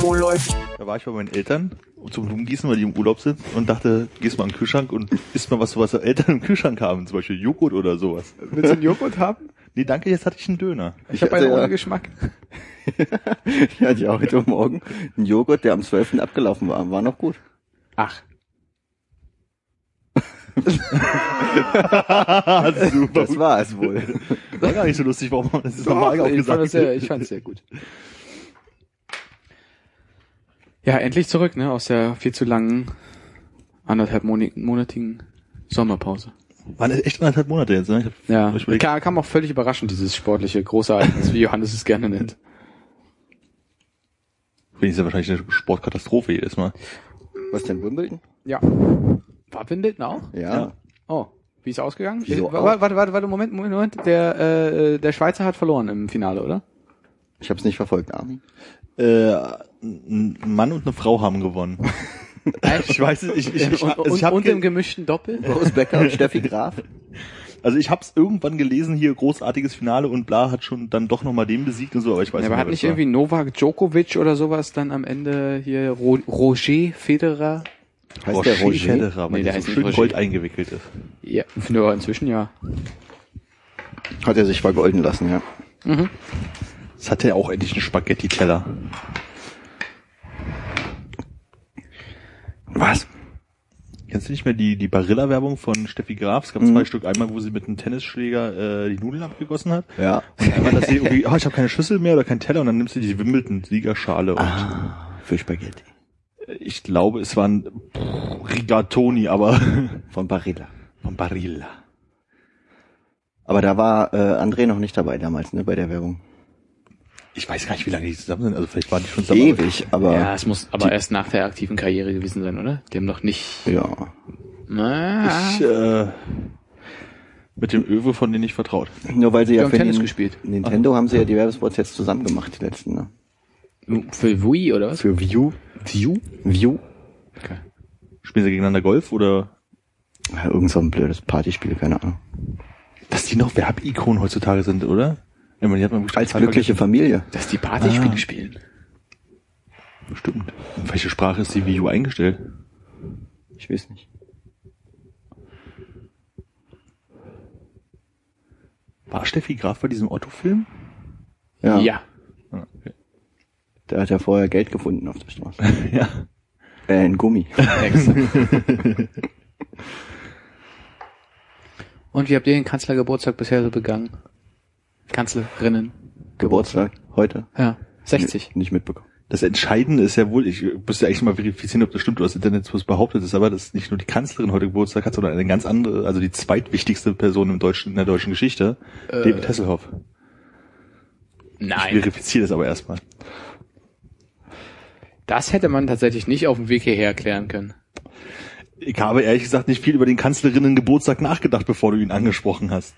Wo läuft? Da war ich bei meinen Eltern zum Blumengießen, weil die im Urlaub sind und dachte, gehst mal in den Kühlschrank und isst mal was, was Eltern im Kühlschrank haben, zum Beispiel Joghurt oder sowas. Willst du einen Joghurt haben? Nee, danke, jetzt hatte ich einen Döner. Ich, habe einen ja- ohne Geschmack. Ich hatte ja heute Morgen einen Joghurt, der am 12. abgelaufen war. War noch gut. Ach, Super. Das war es wohl. war gar nicht so lustig, warum man das ist Doch, normal auch ich, fand gesagt. sehr, ich fand es sehr gut. Ja, endlich zurück, ne, aus der viel zu langen anderthalb monatigen Sommerpause. Waren das echt anderthalb Monate jetzt, ne? Ich Ja, ich klar, kam auch völlig überraschend, dieses sportliche große Ereignis, wie Johannes es gerne nennt. finde ich ja wahrscheinlich eine Sportkatastrophe jedes Mal. Was denn, Wimbledon? Ja. War Wimbledon auch? Ja. Ja. Oh, wie ist ausgegangen? Wieso Äh, warte, warte, warte, warte, Moment, Moment, Moment. Der, äh, der Schweizer hat verloren im Finale, oder? Ich habe es nicht verfolgt, Armin. Äh, ein Mann und eine Frau haben gewonnen. ich weiß es, ich, ich, ich, und, also und, ich hab und ge- im gemischten Doppel? Boris Becker und Steffi Graf. Also ich hab's irgendwann gelesen, hier großartiges Finale und bla hat schon dann doch nochmal den besiegt und so, aber ich weiß Ja, aber nicht hat mehr, nicht es irgendwie Novak Djokovic oder sowas dann am Ende hier Ro Roger Federer? Heißt der Roger? Federer, weil Nee, der der so schön Roger. Gold eingewickelt ist. Ja, nur inzwischen ja. Hat er sich vergolden lassen, ja. Jetzt hat er auch endlich einen Spaghetti-Teller. Was? Kennst du nicht mehr die, die Barilla-Werbung von Steffi Graf? Es gab Mhm. zwei Stück. Einmal, wo sie mit einem Tennisschläger äh, die Nudeln abgegossen hat. Ja. Und einmal, dass sie irgendwie, oh, ich habe keine Schüssel mehr oder keinen Teller. Und dann nimmst du die Wimbledon-Siegerschale. Und Ah, für Spaghetti. ich glaube, es waren pff, Rigatoni, aber Von Barilla. von Barilla. Aber da war äh, André noch nicht dabei damals, ne, bei der Werbung. Ich weiß gar nicht, wie lange die zusammen sind. Also vielleicht waren die schon zusammen. Ewig, aber ja, es muss aber erst nach der aktiven Karriere gewesen sein, oder? Die haben noch nicht. ja. Na, Ich, äh, mit dem Öwe von denen nicht vertraut. Nur weil sie Wir ja haben für Tennis den- gespielt. Nintendo haben sie ja die Werbespots jetzt zusammen gemacht, die letzten, ne? für Wii oder was? Für View. View? View? Okay. Spielen sie gegeneinander Golf oder Ja, irgend so ein blödes Partyspiel, keine Ahnung. dass die noch Werbikonen heutzutage sind, oder? Ich meine, die hat man bestimmt Als glückliche vergessen. Familie. Dass die Partyspiele Ah. spielen. Bestimmt. In welche Sprache ist die Wii U eingestellt? Ich weiß nicht. War Steffi Graf bei diesem Otto-Film? Ja. ja. Ah, okay. Der hat ja vorher Geld gefunden auf der Straße. ja. Äh, in Gummi. Und wie habt ihr den Kanzlergeburtstag bisher so begangen? Kanzlerinnen. Geburtstag. Heute. Ja. 60. Nicht mitbekommen. Das Entscheidende ist ja wohl, ich müsste eigentlich mal verifizieren, ob das stimmt oder das Internet was behauptet ist, aber dass nicht nur die Kanzlerin heute Geburtstag hat, sondern eine ganz andere, also die zweitwichtigste Person im deutschen, in der deutschen Geschichte, David Hasselhoff. Ich Nein. verifiziere das aber erstmal. Das hätte man tatsächlich nicht auf dem Weg hierher erklären können. Ich habe ehrlich gesagt nicht viel über den Kanzlerinnen Geburtstag nachgedacht, bevor du ihn angesprochen hast.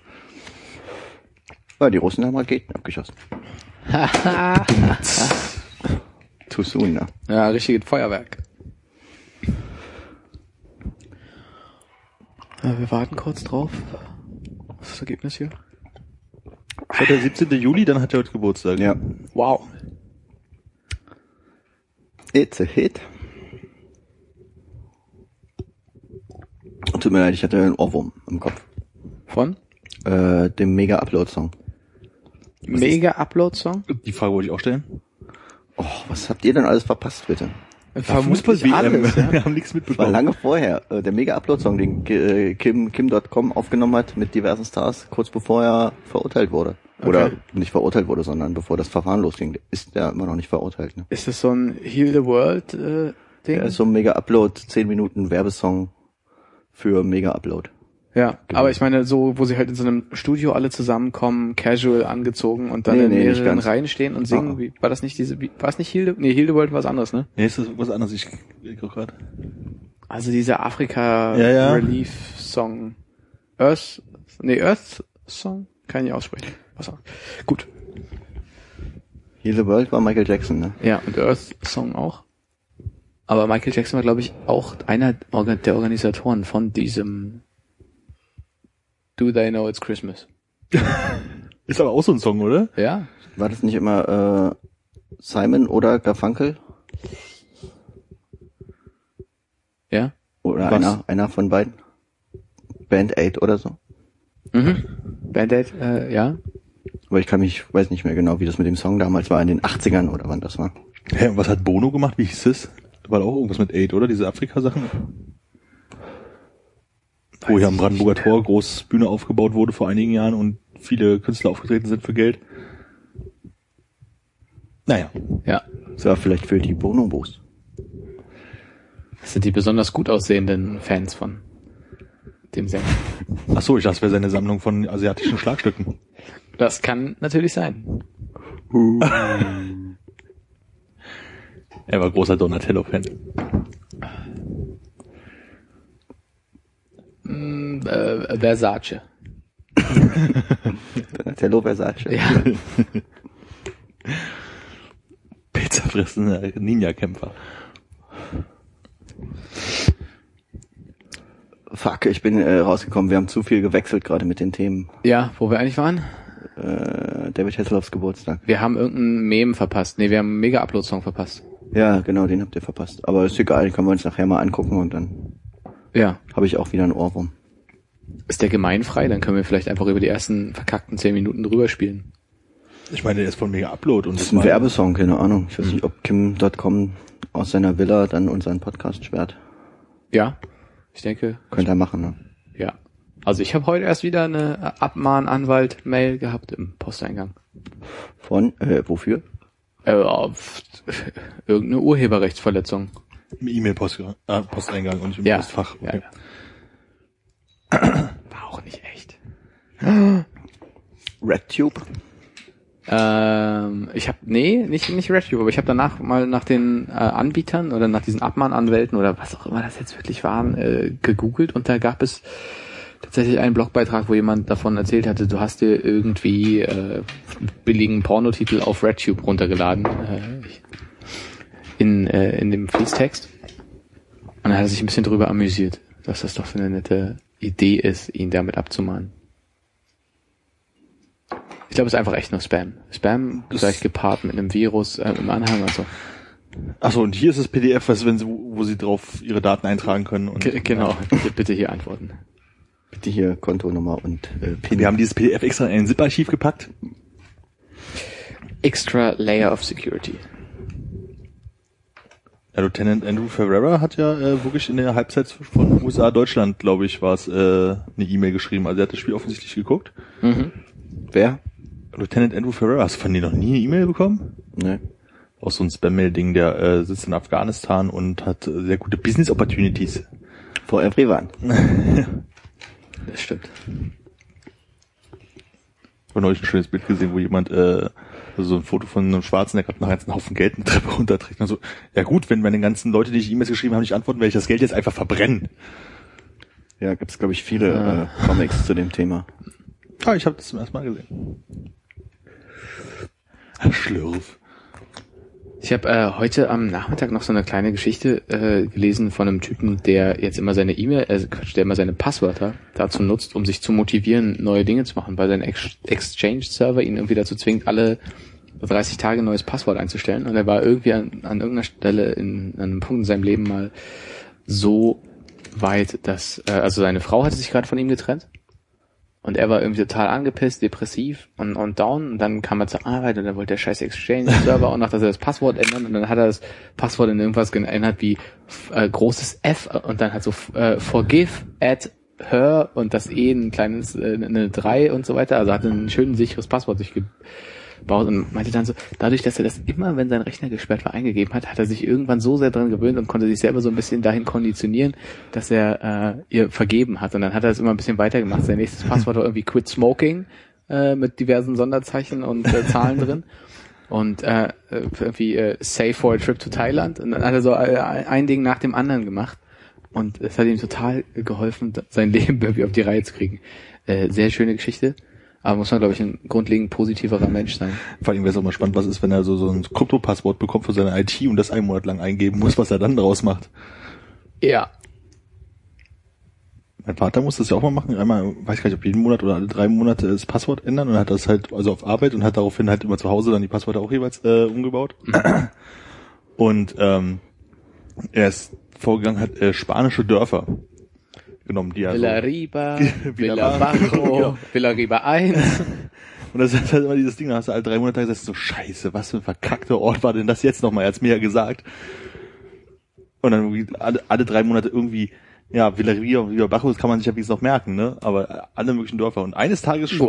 Ja, die Russen haben Raketen abgeschossen. Too soon, ne? Ja, richtiges Feuerwerk. Ja, wir warten kurz drauf. Was ist das Ergebnis hier? Ist heute der 17. Juli, dann hat er heute Geburtstag. Ja. Wow. It's a hit. Tut mir leid, ich hatte einen Ohrwurm im Kopf. Von? Äh, dem Mega-Upload-Song. Mega Upload-Song? Die Frage wollte ich auch stellen. Oh, was habt ihr denn alles verpasst, bitte? Vermutlich alles, ja. Wir haben nichts Das war mitbekommen. lange vorher. Äh, Der Mega-Upload-Song, den äh, Kim, Kim.com aufgenommen hat mit diversen Stars, kurz bevor er verurteilt wurde. Oder Okay. nicht verurteilt wurde, sondern bevor das Verfahren losging. Ist er immer noch nicht verurteilt. Ne? Ist das so ein Heal the World äh, Ding? Der ist so ein Mega-Upload, 10 Minuten Werbesong für Mega-Upload. Ja, aber ich meine, so, wo sie halt in so einem Studio alle zusammenkommen, casual angezogen und dann Nee, in nee, mehreren. Reihen stehen und singen. Ah. Wie, war das nicht diese, wie, war es nicht Hilde? Nee, Hildewold war was anderes, ne? Nee, ist das was anderes, ich, ich guck grad. Also dieser Afrika Ja, ja. Relief Song. Earth, nee, Earth Song? Kann ich nicht aussprechen. Was auch. Gut. Heal the World war Michael Jackson, ne? Ja, und Earth Song auch. Aber Michael Jackson war, glaube ich, auch einer der Organisatoren von diesem Do They Know It's Christmas. Ist aber auch so ein Song, oder? Ja? War das nicht immer äh, Simon oder Garfunkel? Ja? Oder Was? einer, einer von beiden? Band Aid oder so? Mhm. Band-Aid, äh, ja. Aber ich kann mich, weiß nicht mehr genau, wie das mit dem Song damals war, in den 80ern oder wann das war. Hä, und was hat Bono gemacht? Wie hieß es? Da war doch auch irgendwas mit Aid, oder? Diese Afrika-Sachen? Wo hier am Brandenburger Tor groß Bühne aufgebaut wurde vor einigen Jahren und viele Künstler aufgetreten sind für Geld. Naja. Ja. Das war vielleicht für die Bonobos. Das sind die besonders gut aussehenden Fans von dem Sänger. Ach so, ich dachte, es wäre seine Sammlung von asiatischen Schlagstücken. Das kann natürlich sein. Er war großer Donatello-Fan. Mm, äh, Versace. Donatello Versace. Ja. Pizza fressende Ninja-Kämpfer. Fuck, ich bin äh, rausgekommen. Wir haben zu viel gewechselt gerade mit den Themen. ja, wo wir eigentlich waren? Äh, David Hasselhoffs Geburtstag. Wir haben irgendeinen Meme verpasst. Nee, wir haben einen Mega-Upload-Song verpasst. Ja, genau, den habt ihr verpasst. Aber ist egal, den können wir uns nachher mal angucken und dann Ja. habe ich auch wieder einen Ohrwurm. Ist der gemeinfrei? Dann können wir vielleicht einfach über die ersten verkackten zehn Minuten drüber spielen. Ich meine, der ist von Mega Upload und Das ist ein Werbesong, keine Ahnung. Ich weiß nicht, ob Kim.com aus seiner Villa dann unseren Podcast sperrt. Ja. Ich denke, Könnte er machen, ne? ja. Also ich habe heute erst wieder eine Abmahnanwalt-Mail gehabt im Posteingang. Von, äh, wofür? Äh, auf irgendeine Urheberrechtsverletzung. Im E-Mail-Post, äh, Posteingang und nicht im Ja. Postfach. ja, Okay. ja. War auch nicht echt. RedTube? Ähm, ich habe nee, nicht nicht RedTube, aber ich habe danach mal nach den äh, Anbietern oder nach diesen Abmahnanwälten oder was auch immer das jetzt wirklich waren äh, gegoogelt und da gab es tatsächlich einen Blogbeitrag, wo jemand davon erzählt hatte, du hast dir irgendwie äh, billigen Pornotitel auf RedTube runtergeladen äh, in äh, in dem Fließtext und dann hat er sich ein bisschen drüber amüsiert, dass das doch für eine nette Idee ist, ihn damit abzumahnen. Ich glaube, es ist einfach echt nur Spam. Spam Das- gleich gepaart mit einem Virus äh, im Anhang und so. Achso, und hier ist das PDF, was, wenn sie, wo sie drauf ihre Daten eintragen können. Und, Ge- Genau, bitte, bitte hier antworten. Bitte hier Kontonummer und äh, PIN. Wir haben dieses PDF extra in ein ZIP-Archiv gepackt. Extra Layer of Security. Ja, Lieutenant Andrew Ferreira hat ja äh, wirklich in der Halbzeit von USA Deutschland, glaube ich, war es äh, eine E-Mail geschrieben. Also er hat das Spiel offensichtlich geguckt. Mhm. Wer? Lieutenant Andrew Ferreira, hast du von dir noch nie eine E-Mail bekommen? Ne. Auch so ein Spam-Mail-Ding, der äh, sitzt in Afghanistan und hat äh, sehr gute Business-Opportunities. For everyone. Das stimmt. Ich habe neulich ein schönes Bild gesehen, wo jemand, äh, also so ein Foto von einem Schwarzen, der gerade einen Haufen Geld eine Treppe runterträgt. Und so, ja gut, wenn meine ganzen Leute, die ich E-Mails geschrieben habe, nicht antworten, werde ich das Geld jetzt einfach verbrennen. Ja, gibt's glaube ich viele äh, Comics zu dem Thema. Ah, ich habe das zum ersten Mal gesehen. Schlürf. Ich habe äh, heute am Nachmittag noch so eine kleine Geschichte äh, gelesen von einem Typen, der jetzt immer seine E-Mail, äh, Quatsch, der immer seine Passwörter dazu nutzt, um sich zu motivieren, neue Dinge zu machen, weil sein Ex Exchange-Server ihn irgendwie dazu zwingt, alle 30 Tage neues Passwort einzustellen. Und er war irgendwie an, an irgendeiner Stelle in an einem Punkt in seinem Leben mal so weit, dass äh, also seine Frau hatte sich gerade von ihm getrennt und er war irgendwie total angepisst, depressiv und, und down. Und dann kam er zur Arbeit und dann wollte der scheiß Exchange-Server auch noch, dass er das Passwort ändern. Und dann hat er das Passwort in irgendwas geändert wie äh, großes F und dann halt so äh, forgive at her und das E ein kleines, äh, eine 3 und so weiter. Also hat ein schön sicheres Passwort sich ge baut und meinte dann so, dadurch, dass er das immer, wenn sein Rechner gesperrt war, eingegeben hat, hat er sich irgendwann so sehr dran gewöhnt und konnte sich selber so ein bisschen dahin konditionieren, dass er äh, ihr vergeben hat. Und dann hat er es immer ein bisschen weitergemacht. Sein nächstes Passwort war irgendwie Quit Smoking äh, mit diversen Sonderzeichen und äh, Zahlen drin. Und äh, irgendwie äh, Save for a Trip to Thailand. Und dann hat er so äh, ein Ding nach dem anderen gemacht. Und es hat ihm total geholfen, sein Leben irgendwie auf die Reihe zu kriegen. Äh, sehr schöne Geschichte. Aber muss man, glaube ich, ein grundlegend positiverer Mensch sein. Vor allem wäre es auch mal spannend, was ist, wenn er so, so ein Kryptopasswort bekommt für seine IT und das einen Monat lang eingeben muss, was er dann daraus macht. Ja. Mein Vater muss das ja auch mal machen. Einmal, weiß gar nicht, ob jeden Monat oder alle drei Monate das Passwort ändern und hat das halt also auf Arbeit und hat daraufhin halt immer zu Hause dann die Passwörter auch jeweils äh, umgebaut. Und ähm, er ist vorgegangen, hat äh, spanische Dörfer genommen, die so, Villa Villa Villa Barro. Barro, Villa Riba 1. Und das ist halt immer dieses Ding, da hast du alle drei Monate gesagt, so scheiße, was für ein verkackter Ort war denn das jetzt nochmal? Er hat's mir ja gesagt. Und dann irgendwie alle, alle drei Monate irgendwie, ja, Villaria und das kann man sich ja wenigstens noch merken, ne? Aber alle möglichen Dörfer. Und eines Tages schon.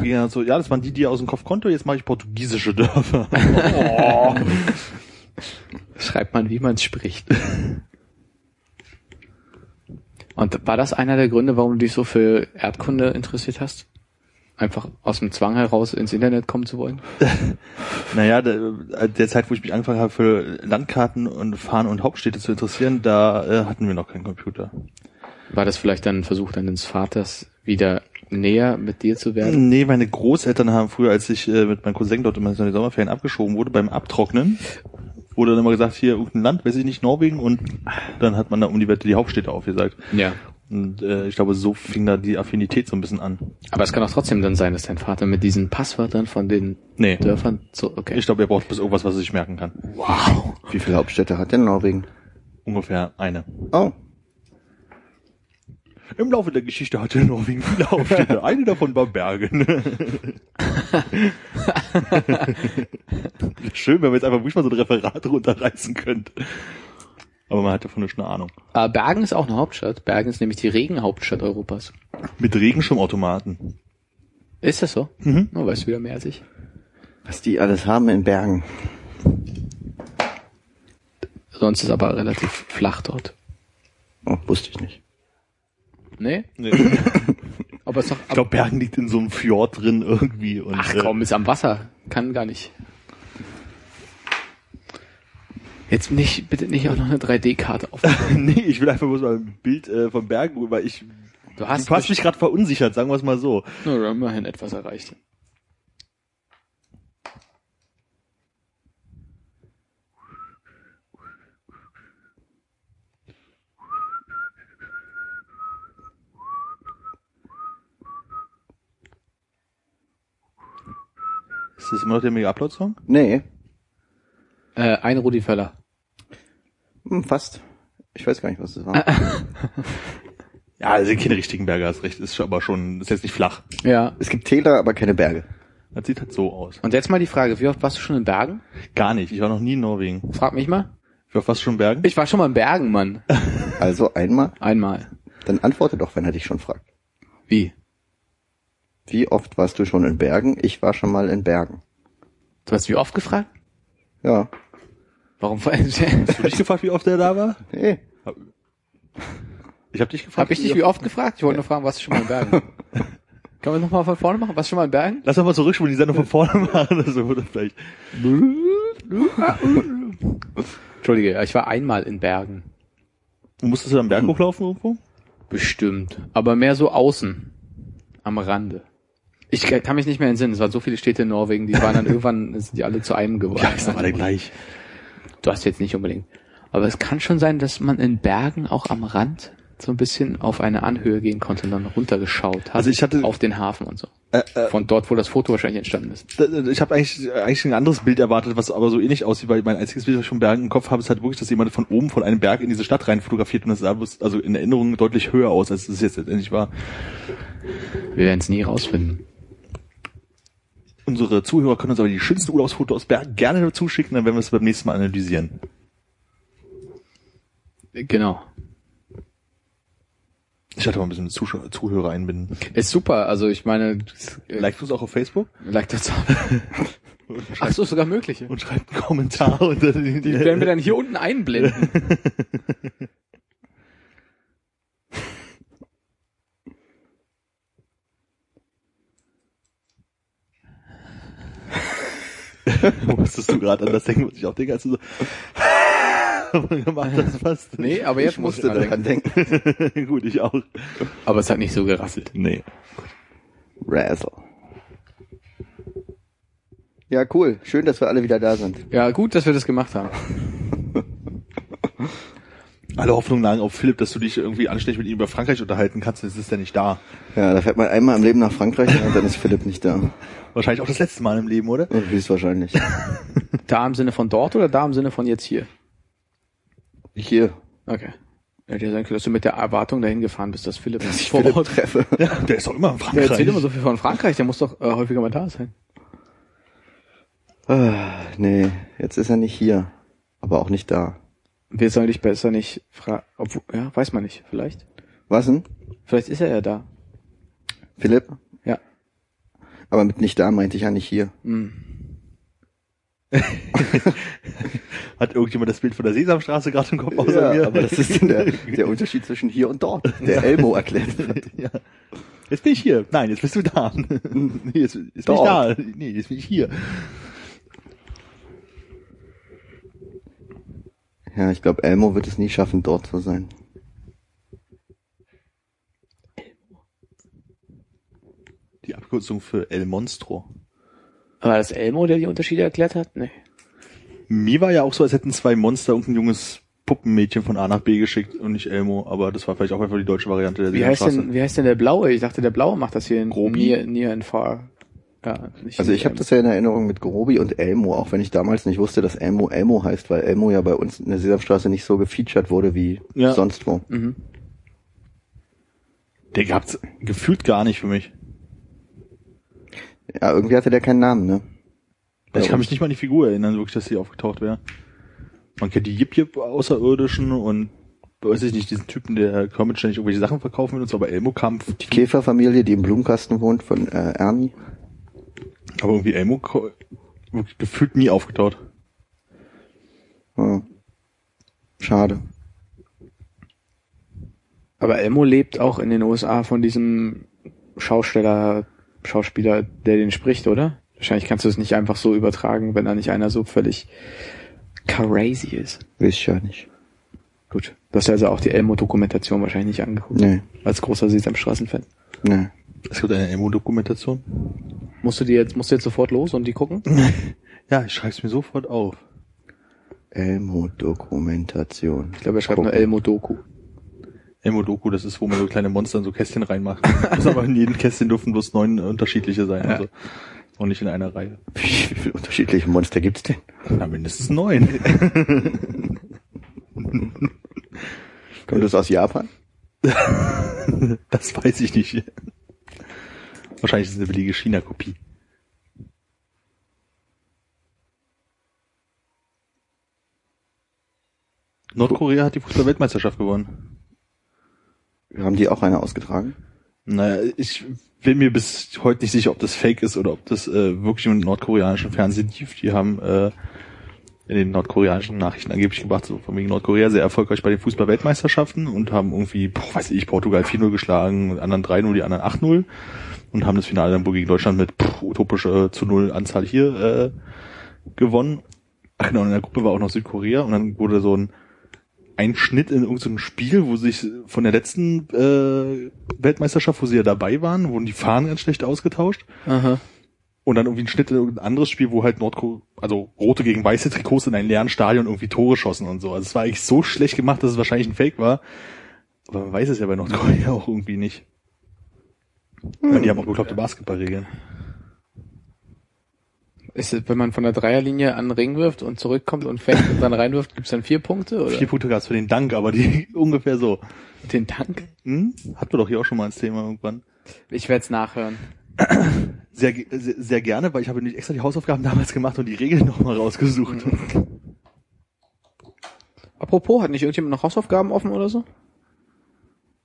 Äh, ja, so, ja, das waren die, die aus dem Kopf konnte, jetzt mache ich portugiesische Dörfer. oh. Schreibt man, wie man es spricht. Und war das einer der Gründe, warum du dich so für Erdkunde interessiert hast? Einfach aus dem Zwang heraus ins Internet kommen zu wollen? Naja, der, der Zeit, wo ich mich angefangen habe, für Landkarten und Fahren und Hauptstädte zu interessieren, da äh, hatten wir noch keinen Computer. War das vielleicht dann ein Versuch deines Vaters, wieder näher mit dir zu werden? Nee, meine Großeltern haben früher, als ich äh, mit meinem Cousin dort in den Sommerferien abgeschoben wurde, beim Abtrocknen, wurde dann immer gesagt, hier irgendein Land, weiß ich nicht, Norwegen, und dann hat man da um die Wette die Hauptstädte aufgesagt. Ja. Und äh, ich glaube, so fing da die Affinität so ein bisschen an. Aber es kann auch trotzdem dann sein, dass dein Vater mit diesen Passwörtern von den Nee. Dörfern so, okay. Ich glaube, er braucht bis irgendwas, was er sich merken kann. wow. Wie viele Hauptstädte hat denn Norwegen? Ungefähr eine. Oh, Im Laufe der Geschichte hatte Norwegen viele Hauptstädte. eine davon war Bergen. Schön, wenn wir jetzt einfach wirklich mal so ein Referat runterreißen könnte. Aber man hat davon nicht eine Ahnung. Äh, Bergen ist auch eine Hauptstadt. Bergen ist nämlich die Regenhauptstadt Europas. Mit Regenschirmautomaten. Ist das so? Mhm. Du weißt wieder mehr als ich. was die alles haben in Bergen. Sonst ist aber relativ flach dort. Oh, wusste ich nicht. Nee? Nee. Aber es ist doch, Ich glaube, Bergen liegt in so einem Fjord drin irgendwie. Und, ach äh, komm, ist am Wasser. Kann gar nicht. Jetzt nicht, bitte nicht auch noch eine 3D-Karte auf. nee, ich will einfach bloß mal ein Bild äh, von Bergen, weil ich Du hast du hast mich gerade verunsichert, sagen wir es mal so. Na, haben immerhin etwas erreicht. Das immer noch der Mega-Upload-Song? Nee, Äh, ein Rudi Völler. hm, fast. Ich weiß gar nicht, was das war. Ja, also sind keine richtigen Berge, hast recht. Ist aber schon, ist jetzt nicht flach. Ja. es gibt Täler, aber keine Berge. Das sieht halt so aus. Und jetzt mal die Frage, wie oft warst du schon in Bergen? Gar nicht. Ich war noch nie in Norwegen. Frag mich mal. Wie oft warst du schon in Bergen? Ich war schon mal in Bergen, Mann. Also einmal, Einmal. dann antworte doch, wenn er dich schon fragt. Wie? Wie oft warst du schon in Bergen? Ich war schon mal in Bergen. Du hast wie oft gefragt? Ja. Warum? Hab Hast du dich gefragt, wie oft der da war? Nee. Ich habe dich gefragt. ich dich wie oft gefragt? Ich wollte nur fragen, warst du schon mal in Bergen? Können wir nochmal von vorne machen? Warst du schon mal in Bergen? Lass doch mal zurückspulen, die Sendung von vorne machen. Das würde vielleicht. Entschuldige, ich war einmal in Bergen. Musstest du am Berg hochlaufen irgendwo? Bestimmt. Aber mehr so außen. Am Rande. Ich kann mich nicht mehr entsinnen. Es waren so viele Städte in Norwegen, die waren dann irgendwann, sind die alle zu einem geworden. Ja, ist doch alle gleich. Du hast jetzt nicht unbedingt. Aber es kann schon sein, dass man in Bergen auch am Rand so ein bisschen auf eine Anhöhe gehen konnte und dann runtergeschaut hat. Also ich hatte- auf den Hafen und so. Äh, äh, Von dort, wo das Foto wahrscheinlich entstanden ist. ich habe eigentlich, eigentlich ein anderes Bild erwartet, was aber so ähnlich aussieht, weil mein einziges Bild, was ich von Bergen im Kopf habe, ist halt wirklich, dass jemand von oben von einem Berg in diese Stadt rein fotografiert und das sah also in Erinnerung deutlich höher aus, als es jetzt letztendlich war. Wir werden es nie rausfinden. Unsere Zuhörer können uns aber die schönsten Urlaubsfotos aus Bergen gerne zuschicken, dann werden wir es beim nächsten Mal analysieren. Genau. Ich hatte mal ein bisschen Zuschauer, Zuhörer einbinden. Ist super, also ich meine, äh, Liked uns auch auf Facebook like das Ach so, sogar möglich. und schreibt einen Kommentar unter die, Die werden wir dann hier unten einblenden. Musstest du gerade an das denken, was ich auch denke, als du so gemacht hast fast. Nee, aber jetzt Ich muss musste ich daran denken. denken. Gut, ich auch. Aber es hat nicht so gerasselt. Nee. Razzle. Ja, cool. Schön, dass wir alle wieder da sind. Ja, gut, dass wir das gemacht haben. Alle Hoffnungen lagen auf Philipp, dass du dich irgendwie anständig mit ihm über Frankreich unterhalten kannst, jetzt ist er nicht da. Ja, da fährt man einmal im Leben nach Frankreich und dann ist Philipp nicht da. Wahrscheinlich auch das letzte Mal im Leben, oder? Höchstwahrscheinlich. Da im Sinne von dort oder da im Sinne von jetzt hier? Hier, Okay. Ja, dir sagen, dass du mit der Erwartung dahin gefahren bist, dass Philipp dass ich vor Philipp Ort. treffe. Ja, der ist doch immer in Der Frankreich. erzählt immer so viel von Frankreich, der muss doch äh, häufiger mal da sein. Ah, nee, jetzt ist er nicht hier. Aber auch nicht da. Wir sollen dich besser nicht fragen. Obwohl, ja, weiß man nicht. Vielleicht. Was denn? Vielleicht ist er ja da. Philipp? Ja. Aber mit nicht da meinte ich ja nicht hier. Hm. Hat irgendjemand das Bild von der Sesamstraße gerade im Kopf außer Ja, mir? aber das ist der, der Unterschied zwischen hier und dort, der Elmo erklärt hat. ja. Jetzt bin ich hier. Nein, jetzt bist du da. nee, jetzt, jetzt bin ich da. Nee, jetzt bin ich hier. Ja, ich glaube, Elmo wird es nie schaffen, dort zu sein. Die Abkürzung für El Monstro. War das Elmo, der die Unterschiede erklärt hat? Nee. Mir war ja auch so, als hätten zwei Monster irgendein junges Puppenmädchen von A nach B geschickt und nicht Elmo, aber das war vielleicht auch einfach die deutsche Variante der Wie heißt denn, wie heißt denn der Blaue? Ich dachte, der Blaue macht das hier in Grobi? Near, near and Far. Ja, nicht Also ich habe das ja in Erinnerung mit Grobi und Elmo, auch wenn ich damals nicht wusste, dass Elmo Elmo heißt, weil Elmo ja bei uns in der Sesamstraße nicht so gefeatured wurde wie Ja. sonst wo. Mhm. Der gab's gefühlt gar nicht für mich. Ja, irgendwie hatte der keinen Namen, ne? Bei ich kann uns. mich nicht mal an die Figur erinnern, wirklich, dass sie aufgetaucht wäre. Man kennt die Yip Yip Außerirdischen und weiß ich nicht, diesen Typen, der Kermit ständig irgendwelche Sachen verkaufen will und so, aber Elmo kam, Die Käferfamilie, die im Blumenkasten wohnt, von äh, Ernie. Aber irgendwie Elmo gefühlt nie aufgetaucht. Ja. Schade. Aber Elmo lebt auch in den USA von diesem Schausteller, Schauspieler, der den spricht, oder? Wahrscheinlich kannst du es nicht einfach so übertragen, wenn da nicht einer so völlig crazy ist. Weiß ja nicht. Gut. Du hast ja also auch die Elmo-Dokumentation wahrscheinlich nicht angeguckt. Nee, Als großer Sesamstraßen-Fan. nee. Es gibt eine Elmo-Dokumentation. Musst du die jetzt, musst du jetzt sofort los und die gucken? Ja, ich schreib's mir sofort auf. Elmo-Dokumentation. Ich glaube, er schreibt nur Gucken. Elmo-Doku. Elmo-Doku, das ist, wo man so kleine Monster in so Kästchen reinmacht. Muss aber in jedem Kästchen dürfen bloß neun unterschiedliche sein. Ja. Also. Und nicht in einer Reihe. Wie, wie viele unterschiedliche Monster gibt's denn? Na, mindestens neun. Kommt das aus Japan? das weiß ich nicht. Wahrscheinlich ist es eine billige China-Kopie. Nordkorea hat die Fußball-Weltmeisterschaft gewonnen. Haben die auch eine ausgetragen? Naja, ich bin mir bis heute nicht sicher, ob das fake ist oder ob das äh, wirklich im nordkoreanischen Fernsehen lief. Die haben äh, in den nordkoreanischen Nachrichten angeblich gebracht, so von wegen Nordkorea sehr erfolgreich bei den Fußball-Weltmeisterschaften und haben irgendwie, boah, weiß ich, Portugal 4-0 geschlagen, und anderen 3-0, die anderen 8-0 und haben das Finale dann wohl gegen Deutschland mit pff, utopischer zu Null Anzahl hier äh, gewonnen. Ach genau, in der Gruppe war auch noch Südkorea und dann wurde so ein ein Schnitt in irgendeinem Spiel, wo sich von der letzten äh, Weltmeisterschaft, wo sie ja dabei waren, wurden die Fahnen ganz schlecht ausgetauscht. Aha. Und dann irgendwie ein Schnitt in irgendein anderes Spiel, wo halt Nordkorea, also rote gegen weiße Trikots in einem leeren Stadion irgendwie Tore schossen und so. Also es war eigentlich so schlecht gemacht, dass es wahrscheinlich ein Fake war. Aber man weiß es ja bei Nordkorea auch irgendwie nicht. Weil die haben auch bekloppte Basketballregeln. Ist es, wenn man von der Dreierlinie an den Ring wirft und zurückkommt und fängt und dann reinwirft, gibt's dann vier Punkte oder Vier Punkte gab's für den Dank, aber die ungefähr so. den Tank? Hm? Hatten wir doch hier auch schon mal ins Thema irgendwann. Ich werde es nachhören. Sehr, sehr, sehr gerne, weil ich habe nicht extra die Hausaufgaben damals gemacht und die Regeln nochmal rausgesucht. Apropos, hat nicht irgendjemand noch Hausaufgaben offen oder so?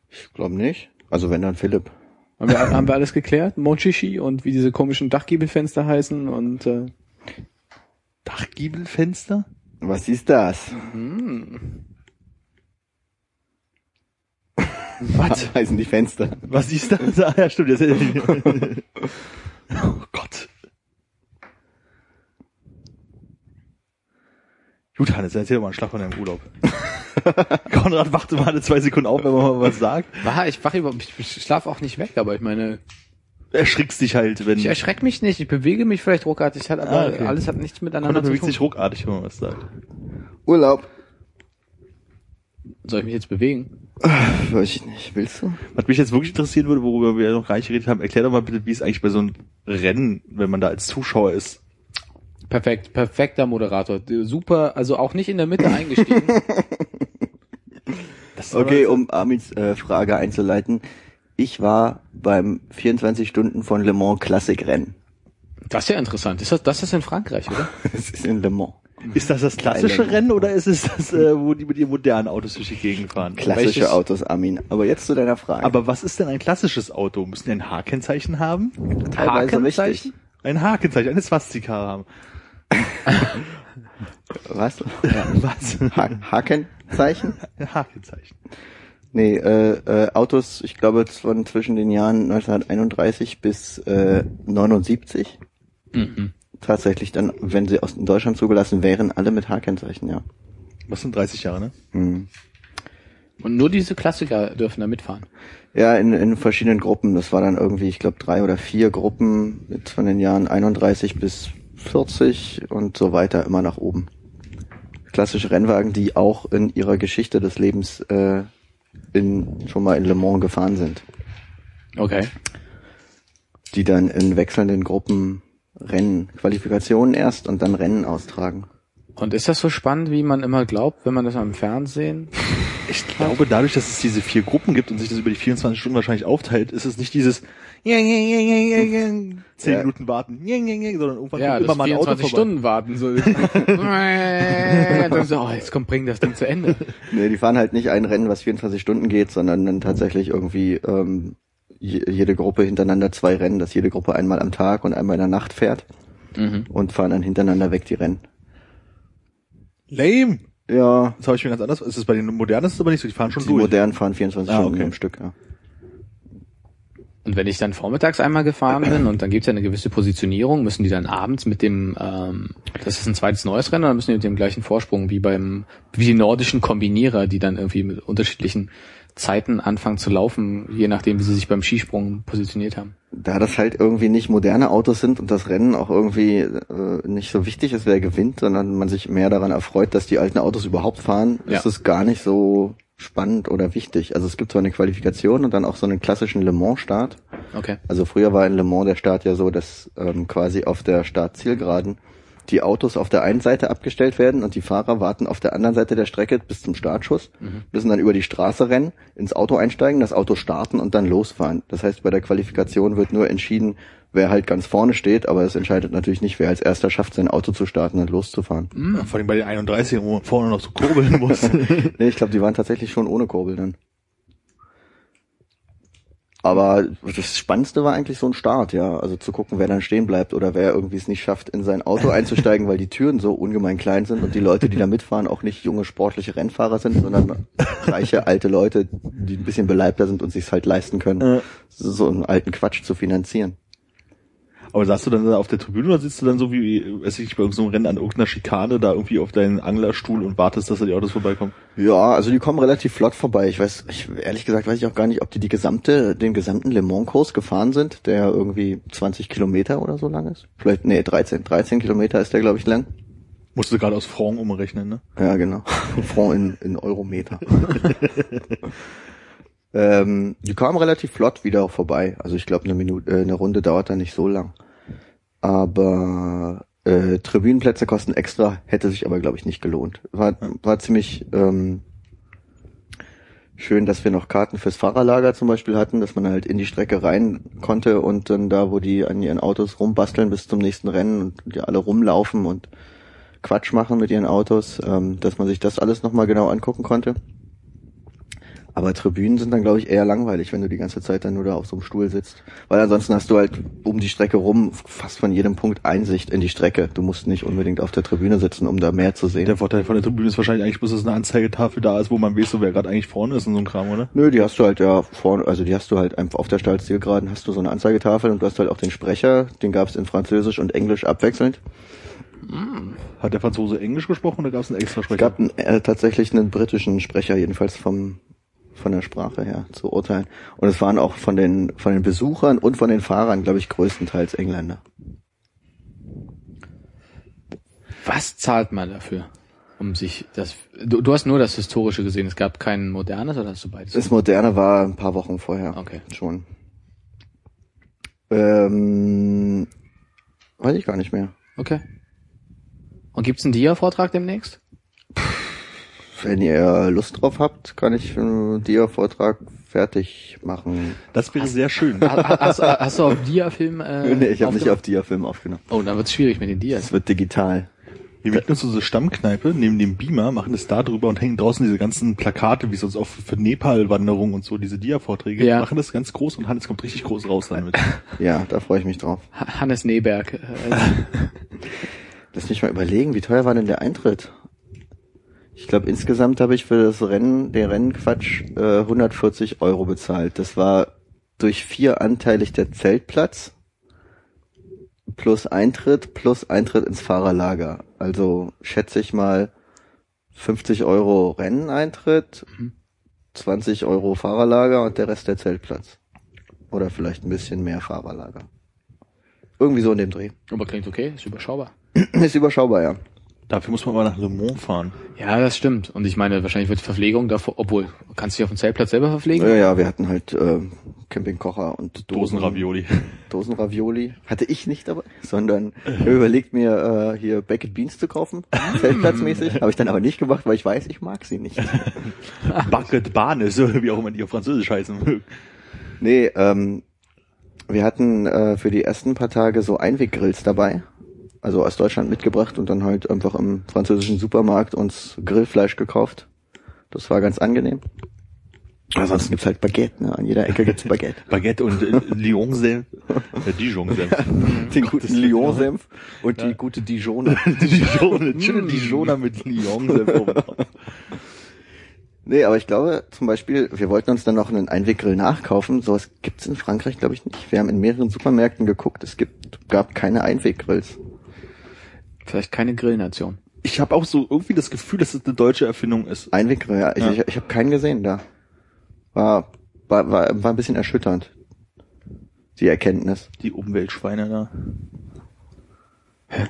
Ich glaube nicht. Also wenn dann Philipp. Haben wir, haben wir alles geklärt? Monchichi und wie diese komischen Dachgiebelfenster heißen und äh, Dachgiebelfenster? Was ist das? Was? heißen die Fenster. Was ist das? Ah, ja, stimmt. Jetzt, oh Gott. Gut, Hannes, erzähl doch mal einen Schlag von deinem Urlaub. Konrad, warte mal eine zwei Sekunden auf, wenn man mal was sagt. war, ich wach überhaupt, ich schlaf auch nicht weg, aber ich meine, Erschrickst dich halt, wenn... ich erschreck mich nicht, ich bewege mich vielleicht ruckartig, hat aber Ah, okay. alles hat nichts miteinander Konrad zu bewegt tun. sich ruckartig, wenn man was sagt. Urlaub. Soll ich mich jetzt bewegen? Weiß ich nicht. Willst du? Was mich jetzt wirklich interessieren würde, worüber wir noch gar nicht geredet haben, erklär doch mal bitte, wie es eigentlich bei so einem Rennen, wenn man da als Zuschauer ist. Perfekt, perfekter Moderator. Super, also auch nicht in der Mitte eingestiegen. Das Okay, um Armins äh, Frage einzuleiten. Ich war beim 24 Stunden von Le Mans Klassikrennen. Das ist ja interessant. Ist das, das ist in Frankreich, oder? Es ist in Le Mans. Ist das das klassische. Rennen oder ist es das, äh, wo die mit ihren modernen Autos durch die Gegend fahren? Klassische Welches- Autos, Armin. Aber jetzt zu deiner Frage. Aber was ist denn ein klassisches Auto? Müssen die ein H-Kennzeichen haben? teilweise Hakenzeichen? richtig. Ein H-Kennzeichen, eine Swastika haben. Was? Was? Ha Hakenzeichen? Ein H-Kennzeichen. Nee, äh, äh, Autos, ich glaube, von zwischen den Jahren 1931 bis äh, 79. Mhm. Tatsächlich dann, wenn sie aus Deutschland zugelassen wären, alle mit H-Kennzeichen, ja. Was sind 30 Jahre, ne? Hm. Und nur diese Klassiker dürfen da mitfahren. Ja, in, in verschiedenen Gruppen. Das war dann irgendwie, ich glaube, drei oder vier Gruppen mit von den Jahren 31 bis 40 und so weiter immer nach oben. Klassische Rennwagen, die auch in ihrer Geschichte des Lebens äh, in, schon mal in Le Mans gefahren sind. Okay. Die dann in wechselnden Gruppen Rennen, Qualifikationen erst und dann Rennen austragen. Und ist das so spannend, wie man immer glaubt, wenn man das am Fernsehen? Ich glaube, dadurch, dass es diese vier Gruppen gibt und sich das über die 24 Stunden wahrscheinlich aufteilt, ist es nicht dieses ja, ja, ja, ja, ja, ja, zehn Ja. Minuten warten, sondern irgendwann Ja, immer mal ein Auto 24 vorbei. Stunden warten so. dann so, oh, jetzt kommt, bring das Ding zu Ende. Nee, die fahren halt nicht ein Rennen, was 24 Stunden geht, sondern dann tatsächlich irgendwie ähm, je- jede Gruppe hintereinander zwei Rennen, dass jede Gruppe einmal am Tag und einmal in der Nacht fährt Mhm. und fahren dann hintereinander weg die Rennen. Lame. Ja, Das habe ich mir ganz anders. Ist es bei den modernen ist es aber nicht so, die fahren schon die durch. modernen fahren 24 Ah, Stunden okay. am Stück, ja. Und wenn ich dann vormittags einmal gefahren bin und dann gibt's ja eine gewisse Positionierung, müssen die dann abends mit dem, ähm, das ist ein zweites neues Rennen, oder müssen die mit dem gleichen Vorsprung wie beim, wie die nordischen Kombinierer, die dann irgendwie mit unterschiedlichen Zeiten anfangen zu laufen, je nachdem, wie sie sich beim Skisprung positioniert haben. Da das halt irgendwie nicht moderne Autos sind und das Rennen auch irgendwie äh, nicht so wichtig ist, wer gewinnt, sondern man sich mehr daran erfreut, dass die alten Autos überhaupt fahren, Ja. ist es gar nicht so spannend oder wichtig. Also es gibt zwar eine Qualifikation und dann auch so einen klassischen Le Mans-Start. Okay. Also früher war in Le Mans der Start ja so, dass ähm, quasi auf der Startzielgeraden die Autos auf der einen Seite abgestellt werden und die Fahrer warten auf der anderen Seite der Strecke bis zum Startschuss, müssen dann über die Straße rennen, ins Auto einsteigen, das Auto starten und dann losfahren. Das heißt, bei der Qualifikation wird nur entschieden, wer halt ganz vorne steht, aber es entscheidet natürlich nicht, wer als erster schafft, sein Auto zu starten und loszufahren. Ja, vor allem bei den 31, wo man vorne noch so kurbeln muss. Nee, ich glaube, die waren tatsächlich schon ohne Kurbel dann. Aber das Spannendste war eigentlich so ein Start, ja. Also zu gucken, wer dann stehen bleibt oder wer irgendwie es nicht schafft, in sein Auto einzusteigen, weil die Türen so ungemein klein sind und die Leute, die da mitfahren, auch nicht junge sportliche Rennfahrer sind, sondern reiche alte Leute, die ein bisschen beleibter sind und sich's halt leisten können, so einen alten Quatsch zu finanzieren. Aber saßt du dann da auf der Tribüne oder sitzt du dann so wie, weiß ich nicht, bei irgendeinem Rennen an irgendeiner Schikane da irgendwie auf deinen Anglerstuhl und wartest, dass da die Autos vorbeikommen? Ja, also die kommen relativ flott vorbei. Ich weiß, ich, ehrlich gesagt weiß ich auch gar nicht, ob die die gesamte, den gesamten Le Mans-Kurs gefahren sind, der irgendwie 20 Kilometer oder so lang ist. Vielleicht, nee, 13. 13 Kilometer ist der, glaube ich, lang. Musst du gerade aus Franc umrechnen, ne? Ja, genau. Franc in, in Eurometer. ähm, die kamen relativ flott wieder vorbei. Also ich glaube, eine Minute, äh, eine Runde dauert da nicht so lang. Aber äh, Tribünenplätze kosten extra, hätte sich aber, glaube ich, nicht gelohnt. War, war ziemlich ähm, schön, dass wir noch Karten fürs Fahrerlager zum Beispiel hatten, dass man halt in die Strecke rein konnte und dann da, wo die an ihren Autos rumbasteln bis zum nächsten Rennen und die alle rumlaufen und Quatsch machen mit ihren Autos, ähm, dass man sich das alles nochmal genau angucken konnte. Aber Tribünen sind dann, glaube ich, eher langweilig, wenn du die ganze Zeit dann nur da auf so einem Stuhl sitzt. Weil ansonsten hast du halt um die Strecke rum fast von jedem Punkt Einsicht in die Strecke. Du musst nicht unbedingt auf der Tribüne sitzen, um da mehr zu sehen. Der Vorteil von der Tribüne ist wahrscheinlich eigentlich bloß, dass eine Anzeigetafel da ist, wo man weiß, wer gerade eigentlich vorne ist und so ein Kram, oder? Nö, die hast du halt ja vorne, also die hast du halt einfach auf der Startzielgeraden hast du so eine Anzeigetafel und du hast halt auch den Sprecher, den gab es in Französisch und Englisch abwechselnd. Hat der Franzose Englisch gesprochen oder gab es einen extra Es Sprecher? gab einen, äh, tatsächlich einen britischen Sprecher, jedenfalls vom von der Sprache her zu urteilen. Und es waren auch von den von den Besuchern und von den Fahrern, glaube ich, größtenteils Engländer. Was zahlt man dafür? Um sich das. Du, du hast nur das Historische gesehen, es gab kein modernes oder hast du beides? Das Moderne war ein paar Wochen vorher. Okay. Schon. Ähm, weiß ich gar nicht mehr. Okay. Und gibt's einen Dia-Vortrag demnächst? Wenn ihr Lust drauf habt, kann ich einen Dia-Vortrag fertig machen. Das wäre sehr schön. Ha- Hast, hast du auf Dia-Film? Äh, nee, ich habe nicht auf Dia-Film aufgenommen. Oh, dann wird's schwierig mit den Es Dias. wird digital. Wir mieten uns unsere Stammkneipe neben dem Beamer, machen das da drüber und hängen draußen diese ganzen Plakate, wie sonst auch für Nepal-Wanderungen und so, diese Dia-Vorträge. Ja. Machen das ganz groß und Hannes kommt richtig groß raus damit. Ja, da freue ich mich drauf. Ha- Hannes Neberg. Äh, Lass mich mal überlegen, wie teuer war denn der Eintritt? Ich glaube, insgesamt habe ich für das Rennen, den Rennenquatsch, äh, 140 Euro bezahlt. Das war durch vier anteilig der Zeltplatz plus Eintritt plus Eintritt ins Fahrerlager. Also schätze ich mal 50 Euro Renneintritt, 20 Euro Fahrerlager und der Rest der Zeltplatz. Oder vielleicht ein bisschen mehr Fahrerlager. Irgendwie so in dem Dreh. aber klingt okay, ist überschaubar. Ist überschaubar, ja. Dafür muss man aber nach Le Mans fahren. Ja, das stimmt. Und ich meine, wahrscheinlich wird die Verpflegung davor, obwohl, kannst du dich auf dem Zeltplatz selber verpflegen? Ja, ja, wir hatten halt äh, Campingkocher und Dosen, Dosenravioli. Dosenravioli. Hatte ich nicht dabei, sondern ich habe überlegt, mir äh, hier Baked Beans zu kaufen, zeltplatzmäßig. Habe ich dann aber nicht gemacht, weil ich weiß, ich mag sie nicht. Bucket Bahne, so wie auch immer die auf Französisch heißen mögen. Nee, ähm, wir hatten äh, für die ersten paar Tage so Einweggrills dabei. Also aus Deutschland mitgebracht und dann halt einfach im französischen Supermarkt uns Grillfleisch gekauft. Das war ganz angenehm. Ansonsten gibt's halt Baguette, ne? An jeder Ecke gibt's Baguette. Baguette und äh, Lyon-Senf. Äh, Dijon-Senf. Den guten Lyon-Senf und die gute Dijoner. Dijon, schöne Dijoner mit Lyon-Senf oben drauf. Nee, aber ich glaube zum Beispiel, wir wollten uns dann noch einen Einweggrill nachkaufen. Sowas gibt's in Frankreich, glaube ich, nicht. Wir haben in mehreren Supermärkten geguckt. Es gibt, gab keine Einweggrills. Vielleicht keine Grillnation. Ich habe auch so irgendwie das Gefühl, dass es eine deutsche Erfindung ist. Einweggrill, ja. Ich, Ja. ich, ich habe keinen gesehen da. War, war, war, war ein bisschen erschütternd. Die Erkenntnis. Die Umweltschweine da. Hä?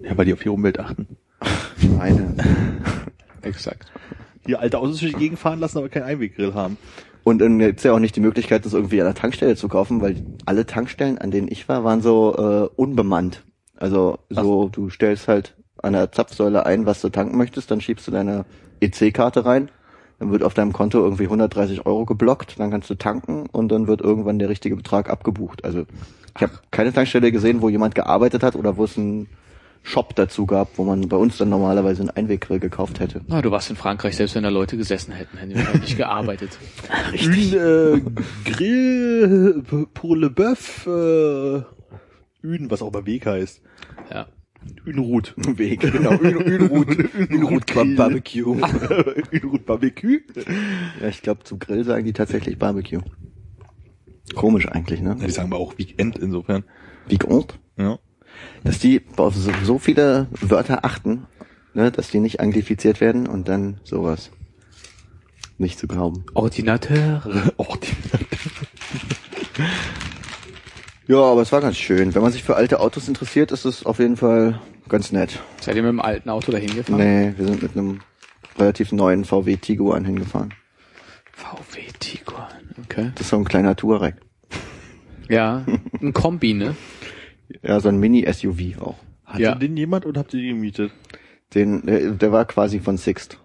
Ja, weil die auf die Umwelt achten. Schweine. Exakt. Hier alte Autos durch die Gegend fahren lassen, aber keinen Einweggrill haben. Und dann gibt's ja auch nicht die Möglichkeit, das irgendwie an der Tankstelle zu kaufen, weil alle Tankstellen, an denen ich war, waren so äh, unbemannt. Also so, du stellst halt an der Zapfsäule ein, was du tanken möchtest, dann schiebst du deine EC-Karte rein, dann wird auf deinem Konto irgendwie 130 Euro geblockt, dann kannst du tanken und dann wird irgendwann der richtige Betrag abgebucht. Also ich habe keine Tankstelle gesehen, wo jemand gearbeitet hat oder wo es einen Shop dazu gab, wo man bei uns dann normalerweise einen Einweggrill gekauft hätte. Na, du warst in Frankreich, selbst wenn da Leute gesessen hätten, hätten die wahrscheinlich nicht gearbeitet. Une äh, Grill pour le Bœuf. Äh, Une, was auch immer Weg heißt. Ja. Une Route. Weg, genau. Ünrut, Ünrut Barbecue. Une Route Barbecue. Ja, ich glaube, zum Grill sagen die tatsächlich Barbecue. Komisch eigentlich, ne? Ja, die sagen aber auch Weekend insofern. Wie Grund? Ja. Dass die auf so, so viele Wörter achten, ne, dass die nicht anglifiziert werden und dann sowas. Nicht zu glauben. Ordinateur. Die, Ja, aber es war ganz schön. Wenn man sich für alte Autos interessiert, ist es auf jeden Fall ganz nett. Seid ihr mit dem alten Auto dahin gefahren? Nee, wir sind mit einem relativ neuen VW Tiguan hingefahren. VW Tiguan. Okay. Das ist so ein kleiner Touareg. Ja, ein Kombi, ne? Ja, so ein Mini-SUV auch. hatte Ja. den jemand oder habt ihr den gemietet? Den, der, der war quasi von Sixt.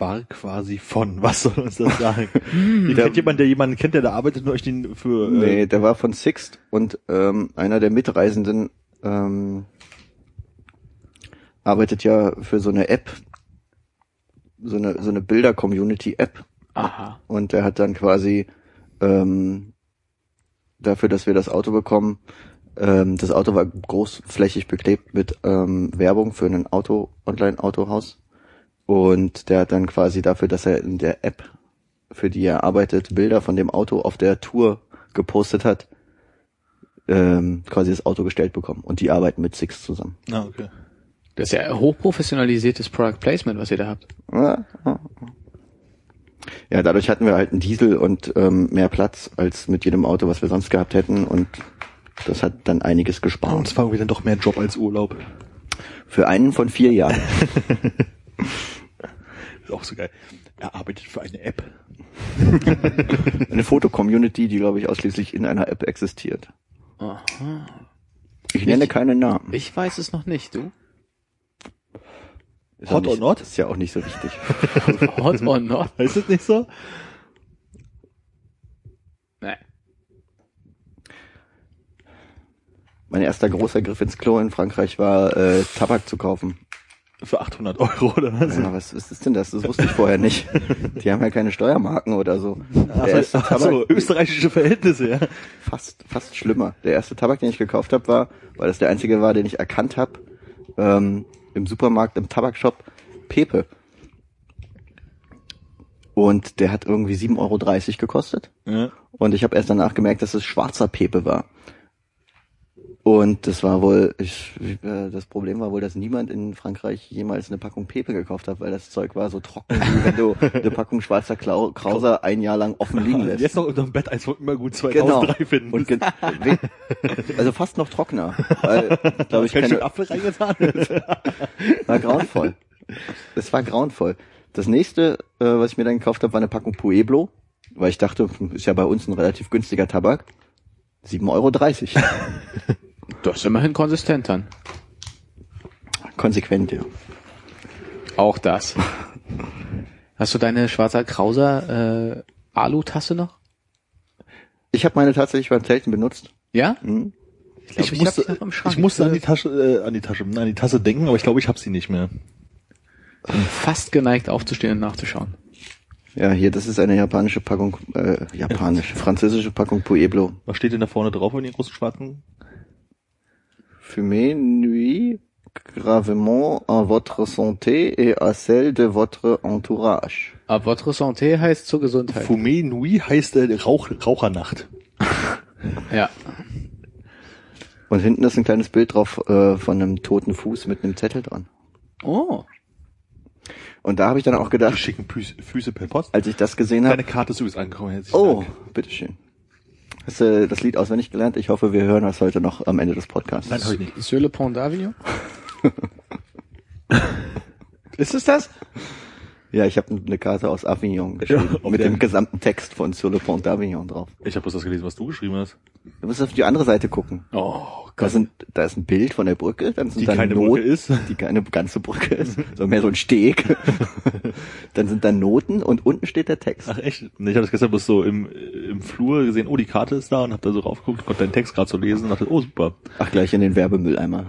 War quasi von, was soll uns das sagen? Ihr kennt jemand, der jemanden kennt, der da arbeitet und euch den für... Äh, Nee, der war von Sixt und ähm, einer der Mitreisenden ähm, arbeitet ja für so eine App, so eine, so eine Bilder-Community-App. Aha. Und der hat dann quasi ähm, dafür, dass wir das Auto bekommen, ähm, das Auto war großflächig beklebt mit ähm, Werbung für ein Auto, Online-Autohaus. Und der hat dann quasi dafür, dass er in der App, für die er arbeitet, Bilder von dem Auto auf der Tour gepostet hat, ähm, quasi das Auto gestellt bekommen. Und die arbeiten mit Six zusammen. Ah, okay. Das ist ja hochprofessionalisiertes Product Placement, was ihr da habt. Ja, Ja, dadurch hatten wir halt einen Diesel und ähm, mehr Platz als mit jedem Auto, was wir sonst gehabt hätten. Und das hat dann einiges Und gespart. es war irgendwie dann doch mehr Job als Urlaub. Für einen von vier Jahren. Ist auch so geil. Er arbeitet für eine App. Eine Foto-Community, die, glaube ich, ausschließlich in einer App existiert. Aha. Ich nenne keinen Namen. Ich weiß es noch nicht, du. Ist Hot auch or nicht, not? Ist ja auch nicht so wichtig. Hot or not? Heißt das nicht so? Nee. Mein erster großer Griff ins Klo in Frankreich war, äh, Tabak zu kaufen. Für 800 Euro oder was? Ja, was, ist denn das? Das wusste ich vorher nicht. Die haben ja keine Steuermarken oder so. Ach so, österreichische Verhältnisse, ja. fast, fast schlimmer. Der erste Tabak, den ich gekauft habe, war, weil das der einzige war, den ich erkannt habe, ähm, im Supermarkt, im Tabakshop, Pepe. Und der hat irgendwie 7,30 Euro gekostet. ja. Und ich habe erst danach gemerkt, dass es schwarzer Pepe war. Und das war wohl, ich, äh, das Problem war wohl, dass niemand in Frankreich jemals eine Packung Pepe gekauft hat, weil das Zeug war so trocken, wie wenn du eine Packung schwarzer Klau Krauser ein Jahr lang offen liegen lässt. Jetzt noch unterm Bett, als wir immer gut Genau. 2003 finden. Und ge also fast noch trockener. Weil, glaube ich, keine, Apfel reingetan. war grauenvoll. Es war grauenvoll. Das nächste, äh, was ich mir dann gekauft habe, war eine Packung Pueblo, weil ich dachte, hm, ist ja bei uns ein relativ günstiger Tabak. 7,30 Euro. Das ist immerhin konsistent dann. Konsequent, ja. Auch das. Hast du deine schwarzer Krauser äh, Alu-Tasse noch? Ich habe meine tatsächlich beim Zelten benutzt. Ja? Hm. Ich, glaub, Ich, hab musste, ich musste an die Tasche, äh, an die Tasche, an die Tasse denken, aber ich glaube, ich habe sie nicht mehr. fast geneigt aufzustehen und nachzuschauen. Ja, hier, das ist eine japanische Packung, äh, japanische, französische Packung Pueblo. Was steht denn da vorne drauf in den großen schwarzen? Fumez nuit gravement à votre santé et à celle de votre entourage. A votre santé heißt zur Gesundheit. Fumé Nui heißt äh, Rauch, Rauchernacht. ja. Und hinten ist ein kleines Bild drauf äh, von einem toten Fuß mit einem Zettel dran. Oh. Und da habe ich dann auch Die gedacht, schicken Füße, Füße per Post. als ich das gesehen Deine habe, Karte ist übrigens angekommen. Herzlichen oh, Dank. bitteschön. Hast du das Lied auswendig gelernt? Ich hoffe, wir hören das heute noch am Ende des Podcasts. Nein, ich nicht. Sur le pont d'Avignon? Ist es das? Ja, ich habe eine Karte aus Avignon geschrieben, auf mit dem gesamten Text von Sur le Pont d'Avignon drauf. Ich habe bloß das gelesen, was du geschrieben hast. Du musst auf die andere Seite gucken. Oh Da, sind, da ist ein Bild von der Brücke, dann sind Die da keine Noten, Brücke ist. die keine ganze Brücke ist, sondern mehr so ein Steg. dann sind da Noten und unten steht der Text. Ach echt? Ich habe das gestern bloß so im, im Flur gesehen, oh, die Karte ist da und habe da so raufgeguckt, konnte deinen Text gerade so lesen und dachte, oh, super. Ach, gleich in den Werbemülleimer.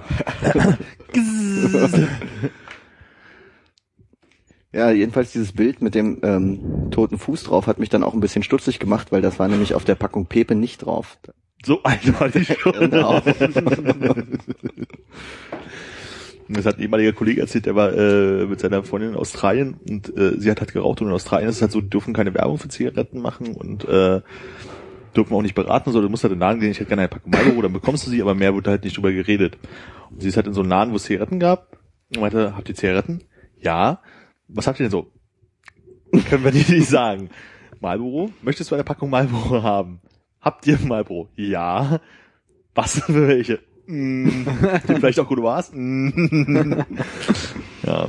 Ja, jedenfalls dieses Bild mit dem ähm, toten Fuß drauf hat mich dann auch ein bisschen stutzig gemacht, weil das war nämlich auf der Packung Pepe nicht drauf. So eindeutig schon. Genau. Das hat ein ehemaliger Kollege erzählt, der war äh, mit seiner Freundin in Australien und äh, sie hat halt geraucht und in Australien ist es halt so, die dürfen keine Werbung für Zigaretten machen und äh, dürfen auch nicht beraten, sondern du musst halt in den Laden gehen, ich hätte gerne eine Packung Marlboro, dann bekommst du sie, aber mehr wird halt nicht drüber geredet. Und sie ist halt in so einem Laden, wo es Zigaretten gab und meinte, habt ihr Zigaretten? Ja. Was habt ihr denn so? Können wir dir nicht sagen. Marlboro? Möchtest du eine Packung Marlboro haben? Habt ihr Marlboro? Ja. Was für welche? Mm, vielleicht auch gut war's? Mm. ja.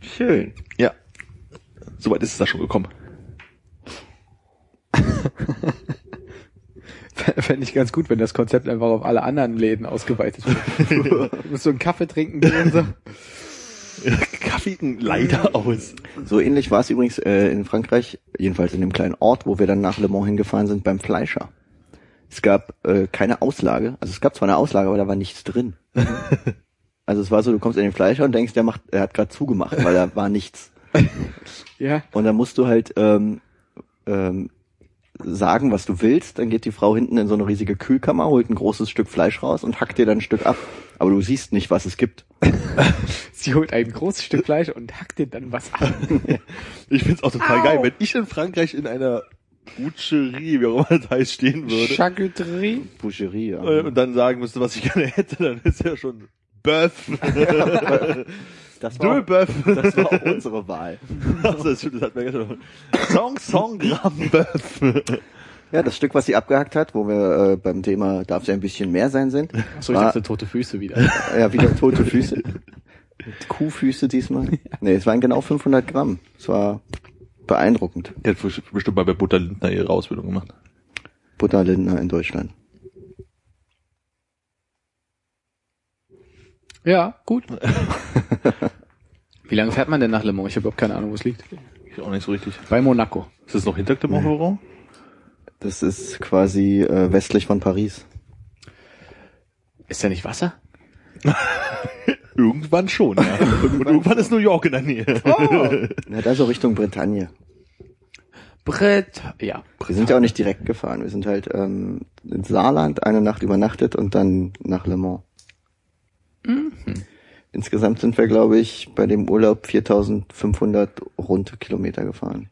Schön. Ja. Soweit ist es da schon gekommen. Fände ich ganz gut, wenn das Konzept einfach auf alle anderen Läden ausgeweitet wird. du musst so einen Kaffee trinken gehen, so. Kaffee leider aus. So ähnlich war es übrigens äh, in Frankreich, jedenfalls in dem kleinen Ort, wo wir dann nach Le Mans hingefahren sind, beim Fleischer. Es gab äh, keine Auslage, also es gab zwar eine Auslage, aber da war nichts drin. also es war so, du kommst in den Fleischer und denkst, der macht, er hat gerade zugemacht, weil da war nichts. Ja. Und dann musst du halt ähm, ähm, sagen, was du willst. Dann geht die Frau hinten in so eine riesige Kühlkammer, holt ein großes Stück Fleisch raus und hackt dir dann ein Stück ab. Aber du siehst nicht, was es gibt. Sie holt ein großes Stück Fleisch und hackt dir dann was ab. Ich find's auch total Au. geil, wenn ich in Frankreich in einer Boucherie, wie auch immer das heißt, stehen würde Charcuterie. Boucherie, ja. äh, und dann sagen müsste, was ich gerne hätte, dann ist ja schon Bœuf. Das Deux war, das war auch unsere Wahl. Also, das, hat mir gestern Song, Song, Gramm Bœuf. Ja, das Stück, was sie abgehackt hat, wo wir äh, beim Thema darf es ein bisschen mehr sein sind, So, ich war dachte tote Füße wieder. ja wieder tote Füße. Kuhfüße diesmal. Nee, es waren genau 500 Gramm. Es war beeindruckend. Die hat bestimmt mal bei Butter Lindner ihre Ausbildung gemacht. Butterlindner in Deutschland. Ja, gut. Wie lange fährt man denn nach Le Mans? Ich habe überhaupt keine Ahnung, wo es liegt. Ich auch nicht so richtig. Bei Monaco. Ist das noch hinter dem Montferrand? Das ist quasi äh, westlich von Paris. Ist da nicht Wasser? Irgendwann schon, ja. Und irgendwann ist New York in der Nähe. Ja, da so Richtung Bretagne. Brett. Ja. Wir sind ja auch nicht direkt gefahren. Wir sind halt ähm, in Saarland eine Nacht übernachtet und dann nach Le Mans. Insgesamt sind wir, glaube ich, bei dem Urlaub 4500 runde Kilometer gefahren.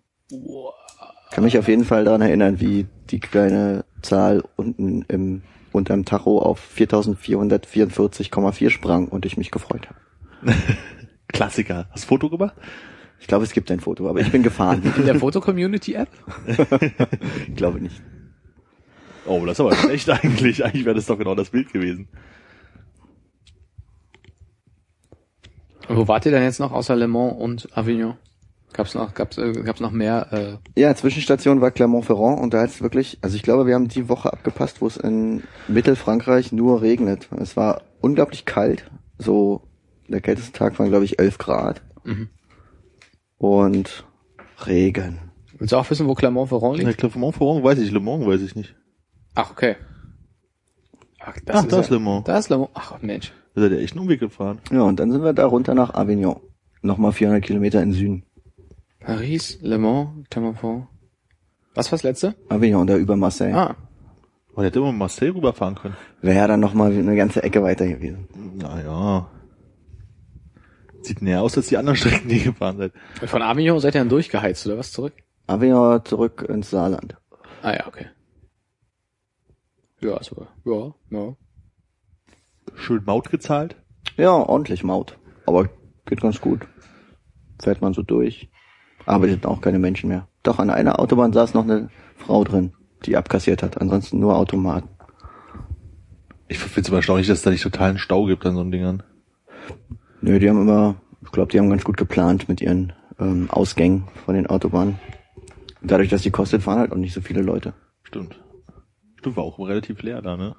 Kann mich auf jeden Fall daran erinnern, wie die kleine Zahl unten im unterm Tacho auf 4444,4 sprang und ich mich gefreut habe. Klassiker. Hast du Foto gemacht? Ich glaube, es gibt ein Foto, aber ich bin gefahren. In der Foto-Community-App? ich glaube nicht. Oh, das ist aber schlecht eigentlich. Eigentlich wäre das doch genau das Bild gewesen. Wo wart ihr denn jetzt noch außer Le Mans und Avignon? Gab's noch, gab's, äh, gab's noch mehr? Äh, Ja, Zwischenstation war Clermont-Ferrand und da hat's wirklich, also ich glaube, wir haben die Woche abgepasst, wo es in Mittelfrankreich nur regnet. Es war unglaublich kalt, so der kälteste Tag waren, glaube ich, 11 Grad. Mhm. Und Regen. willst du auch wissen, wo Clermont-Ferrand liegt? glaube, Montferrand weiß ich, Le Mans weiß ich nicht. Ach, okay. Ach, Ach, da ist Le Mans. Da ist Le Mans. Ach, Mensch. Da seid ihr echt einen Umweg gefahren. Ja, und dann sind wir da runter nach Avignon. Nochmal 400 Kilometer in Süden. Paris, Le Mans, Clermont-Ferrand. Was war das letzte? Avignon, da über Marseille. Ah, Aber der hätte immer mit Marseille rüberfahren können. Wäre ja dann nochmal eine ganze Ecke weiter gewesen. Naja. Sieht näher aus als die anderen Strecken, die ihr gefahren seid. von Avignon seid ihr dann durchgeheizt, oder was zurück? Avignon zurück ins Saarland. Ah ja, okay. Ja, also, ja, ja. Schön Maut gezahlt. Ja, ordentlich Maut. Aber geht ganz gut. Fährt man so durch. Arbeitet auch keine Menschen mehr. Doch an einer Autobahn saß noch eine Frau drin, die abkassiert hat. Ansonsten nur Automaten. Ich finde es erstaunlich, dass es da nicht totalen Stau gibt an so einem Dingern. Nö, die haben immer, ich glaube, die haben ganz gut geplant mit ihren ähm, Ausgängen von den Autobahnen. Dadurch, dass die kostet, fahren halt auch nicht so viele Leute. Stimmt. Stimmt, war auch relativ leer da, ne?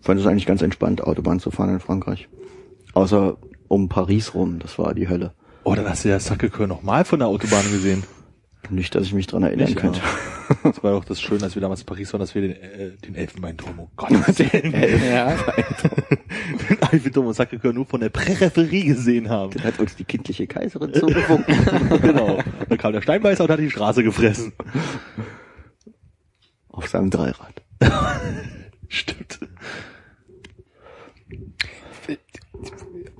Ich fand es eigentlich ganz entspannt, Autobahn zu fahren in Frankreich. Außer um Paris rum, das war die Hölle. Oh, dann hast du ja Sacré-Cœur nochmal von der Autobahn gesehen. Nicht, dass ich mich dran erinnern Nicht, könnte. Das war doch das Schöne, als wir damals in Paris waren, dass wir den, äh, den Elfenbeinturm, oh Gott, den, Ja. den Eiffelturm und Sacré-Cœur nur von der Präreferie gesehen haben. Dann hat uns die kindliche Kaiserin zugewunken. genau. Dann kam der Steinbeißer und hat die Straße gefressen. Auf seinem Dreirad. Stimmt.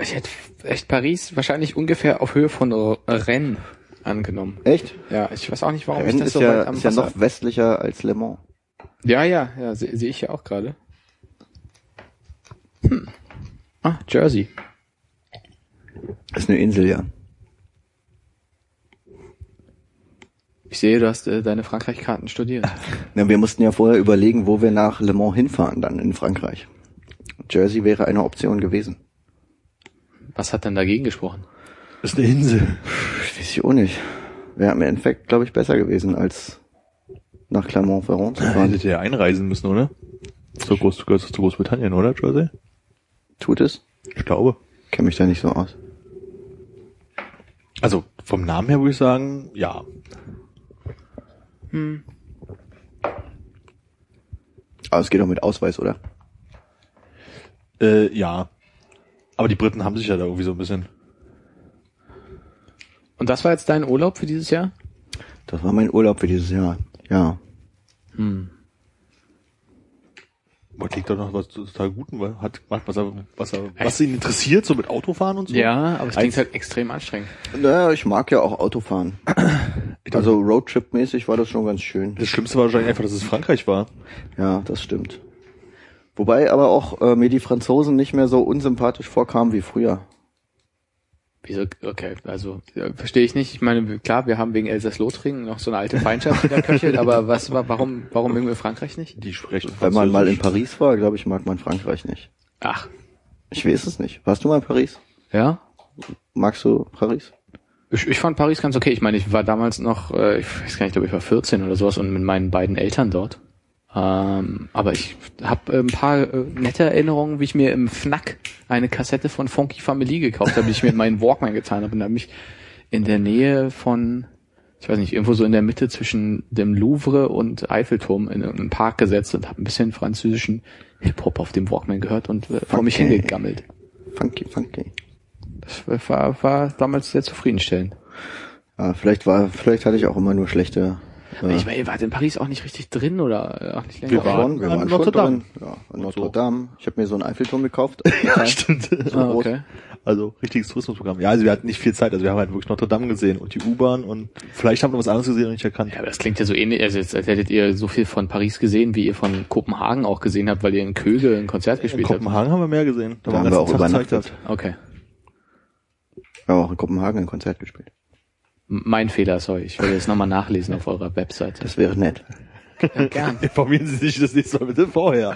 Ich hätte echt Paris wahrscheinlich ungefähr auf Höhe von R- Rennes angenommen. Echt? Ja, ich weiß auch nicht, warum Rennes ich das ist, so ja, weit am ist ja noch westlicher als Le Mans. ja, ja, ja, sehe seh ich ja auch gerade. Hm. Ah, Jersey. Ist eine Insel, ja. Ich sehe, du hast äh, deine Frankreich-Karten studiert. Na, wir mussten ja vorher überlegen, wo wir nach Le Mans hinfahren dann in Frankreich. Jersey wäre eine Option gewesen. Was hat denn dagegen gesprochen? Das ist eine Insel. Weiß ich auch nicht. Wäre im Endeffekt, glaube ich, besser gewesen, als nach Clermont-Ferrand zu fahren. Hättet ihr einreisen müssen, oder? Zu, Groß, gehört zu Großbritannien, oder, Jersey? Tut es? Ich glaube. Kenne mich da nicht so aus. Also, vom Namen her würde ich sagen, ja. Aber es geht auch mit Ausweis, oder? Äh, ja. Aber die Briten haben sich ja da irgendwie so ein bisschen Und das war jetzt dein Urlaub für dieses Jahr? Das war mein Urlaub für dieses Jahr. Ja. Hm. Man klingt doch noch was total Guten, weil hat macht was er, was er, was ihn interessiert, so mit Autofahren und so. Ja, aber es klingt halt extrem anstrengend. Naja, ich mag ja auch Autofahren. Also Roadtrip-mäßig war das schon ganz schön. Das Schlimmste war wahrscheinlich einfach, dass es Frankreich war. Ja, das stimmt. Wobei aber auch äh, mir die Franzosen nicht mehr so unsympathisch vorkamen wie früher. Wieso? Okay, also ja, verstehe ich nicht. Ich meine, klar, wir haben wegen Elsass-Lothringen noch so eine alte Feindschaft, die da köchelt, aber was war, warum, warum mögen wir Frankreich nicht? Die sprechen Wenn man mal in. Paris war, glaube ich, mag man Frankreich nicht. Ach, Ich weiß es nicht. Warst du mal in Paris? ja? Magst du Paris? Ich, ich fand Paris ganz okay. Ich meine, ich war damals noch, äh, ich weiß gar nicht, glaube ich war 14 oder sowas und mit meinen beiden Eltern dort. Ähm, aber ich habe ein paar äh, nette Erinnerungen, wie ich mir im Fnac eine Kassette von Funky Family gekauft habe, die ich mir in meinen Walkman getan habe und da habe mich in der Nähe von, ich weiß nicht, irgendwo so in der Mitte zwischen dem Louvre und Eiffelturm in irgendeinen Park gesetzt und habe ein bisschen französischen Hip-Hop auf dem Walkman gehört und äh, vor mich hingegammelt. Funky, funky. Das war, war damals sehr zufriedenstellend. Ja, vielleicht war, vielleicht hatte ich auch immer nur schlechte. Äh, Ich meine, ihr wart in Paris auch nicht richtig drin oder äh, auch nicht länger? Wir wir waren waren, wir an waren Notre schon Dame. drin. Ja, Und Notre so. Dame. Ich habe mir so einen Eiffelturm gekauft. Ja, stimmt. So Ah, okay. Also richtiges Tourismusprogramm. Ja, also wir hatten nicht viel Zeit, also wir haben halt wirklich Notre Dame gesehen und die U-Bahn und vielleicht haben wir was anderes gesehen und nicht erkannt. Ja, aber das klingt ja so ähnlich, also als hättet ihr so viel von Paris gesehen, wie ihr von Kopenhagen auch gesehen habt, weil ihr in Köge ein Konzert In gespielt habt. Kopenhagen haben wir mehr gesehen. Da waren haben wir auch Tag Zeit übernachtet. Okay. Wir haben auch in Kopenhagen ein Konzert gespielt. Mein Fehler, sorry. Ich will jetzt nochmal nachlesen auf eurer Webseite. Das wäre nett. Ja, gern. Informieren Sie sich das nächste Mal bitte vorher.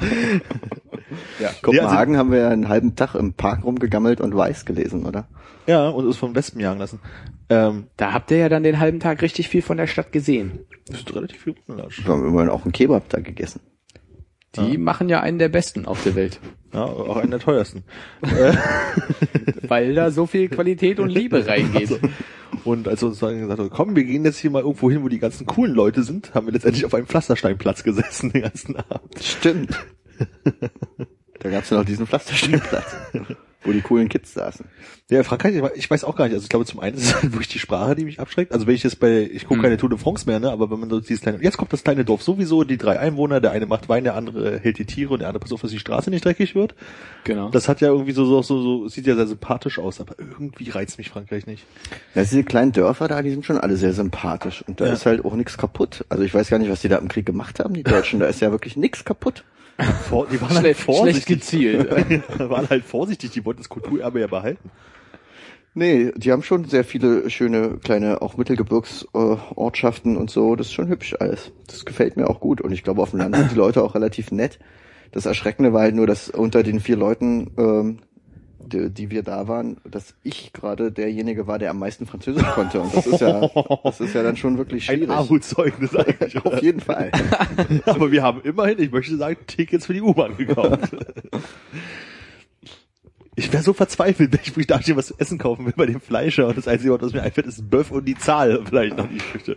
ja, Kopenhagen haben wir ja einen halben Tag im Park rumgegammelt und Weiß gelesen, oder? Ja, und es vom Westen jagen lassen. Ähm, Da habt ihr ja dann den halben Tag richtig viel von der Stadt gesehen. das ist relativ viel Gulasch. Wir haben immerhin auch einen Kebab da gegessen. Die machen ja einen der besten auf der Welt. Ja, auch einen der teuersten. Weil da so viel Qualität und Liebe reingeht. Und als wir uns dann gesagt haben, komm, wir gehen jetzt hier mal irgendwo hin, wo die ganzen coolen Leute sind, haben wir letztendlich auf einem Pflastersteinplatz gesessen den ganzen Abend. Stimmt. da gab's ja noch diesen Pflastersteinplatz, wo die coolen Kids saßen. Ja, Frankreich, ich we- ich weiß auch gar nicht. Also ich glaube, zum einen ist es halt wirklich die Sprache, die mich abschreckt. Also wenn ich jetzt bei, ich gucke Hm. keine Tour de France mehr, ne, aber wenn man so dieses kleine, jetzt kommt das kleine Dorf sowieso, die drei Einwohner, der eine macht Wein, der andere hält die Tiere und der andere passt auf, dass die Straße nicht dreckig wird. Genau. Das hat ja irgendwie so, so, so, so sieht ja sehr sympathisch aus, aber irgendwie reizt mich Frankreich nicht. Ja, diese kleinen Dörfer da, die sind schon alle sehr sympathisch. Und da Ja. ist halt auch nichts kaputt. Also ich weiß gar nicht, was die da im Krieg gemacht haben, die Deutschen. Da ist ja wirklich nichts kaputt. Die waren halt Schlecht, schlecht vorsichtig. gezielt. waren halt vorsichtig, die wollten das Kulturerbe ja behalten. Nee, die haben schon sehr viele schöne kleine, auch Mittelgebirgsortschaften und so. Das ist schon hübsch alles. Das gefällt mir auch gut. Und ich glaube, auf dem Land sind die Leute auch relativ nett. Das Erschreckende war halt nur, dass unter den vier Leuten, ähm, die, die wir da waren, dass ich gerade derjenige war, der am meisten Französisch konnte. Und das ist ja, das ist ja dann schon wirklich Ein schwierig. Armutszeugnis eigentlich. Auf jeden Fall. Aber wir haben immerhin, ich möchte sagen, Tickets für die U-Bahn gekauft. Ich wäre so verzweifelt, wenn ich, wo ich da stehe, was zu essen kaufen will bei dem Fleischer und das Einzige, was mir einfällt, ist ein Böff und die Zahl vielleicht noch nicht möchte.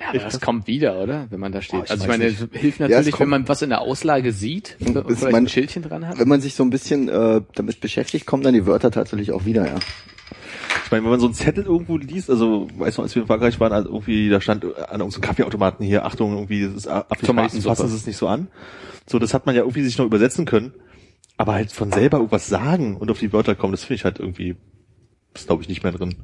Ja, aber das kommt wieder, oder? Wenn man da steht. Oh, ich also ich meine, nicht. es hilft Ja, es natürlich, kommt- wenn man was in der Auslage sieht, und ist vielleicht mein- ein Schildchen dran hat. Wenn man sich so ein bisschen äh, damit beschäftigt, kommen dann die Wörter tatsächlich auch wieder, ja. Ich meine, wenn man so einen Zettel irgendwo liest, also, weißt du, als wir in Frankreich waren, also irgendwie, da stand an irgendeinem Kaffeeautomaten hier, Achtung, irgendwie, das ist Tomatensuppe. fassen Sie es nicht so an. So, das hat man ja irgendwie sich noch übersetzen können. Aber halt von selber irgendwas sagen und auf die Wörter kommen, das finde ich halt irgendwie, ist glaube ich nicht mehr drin.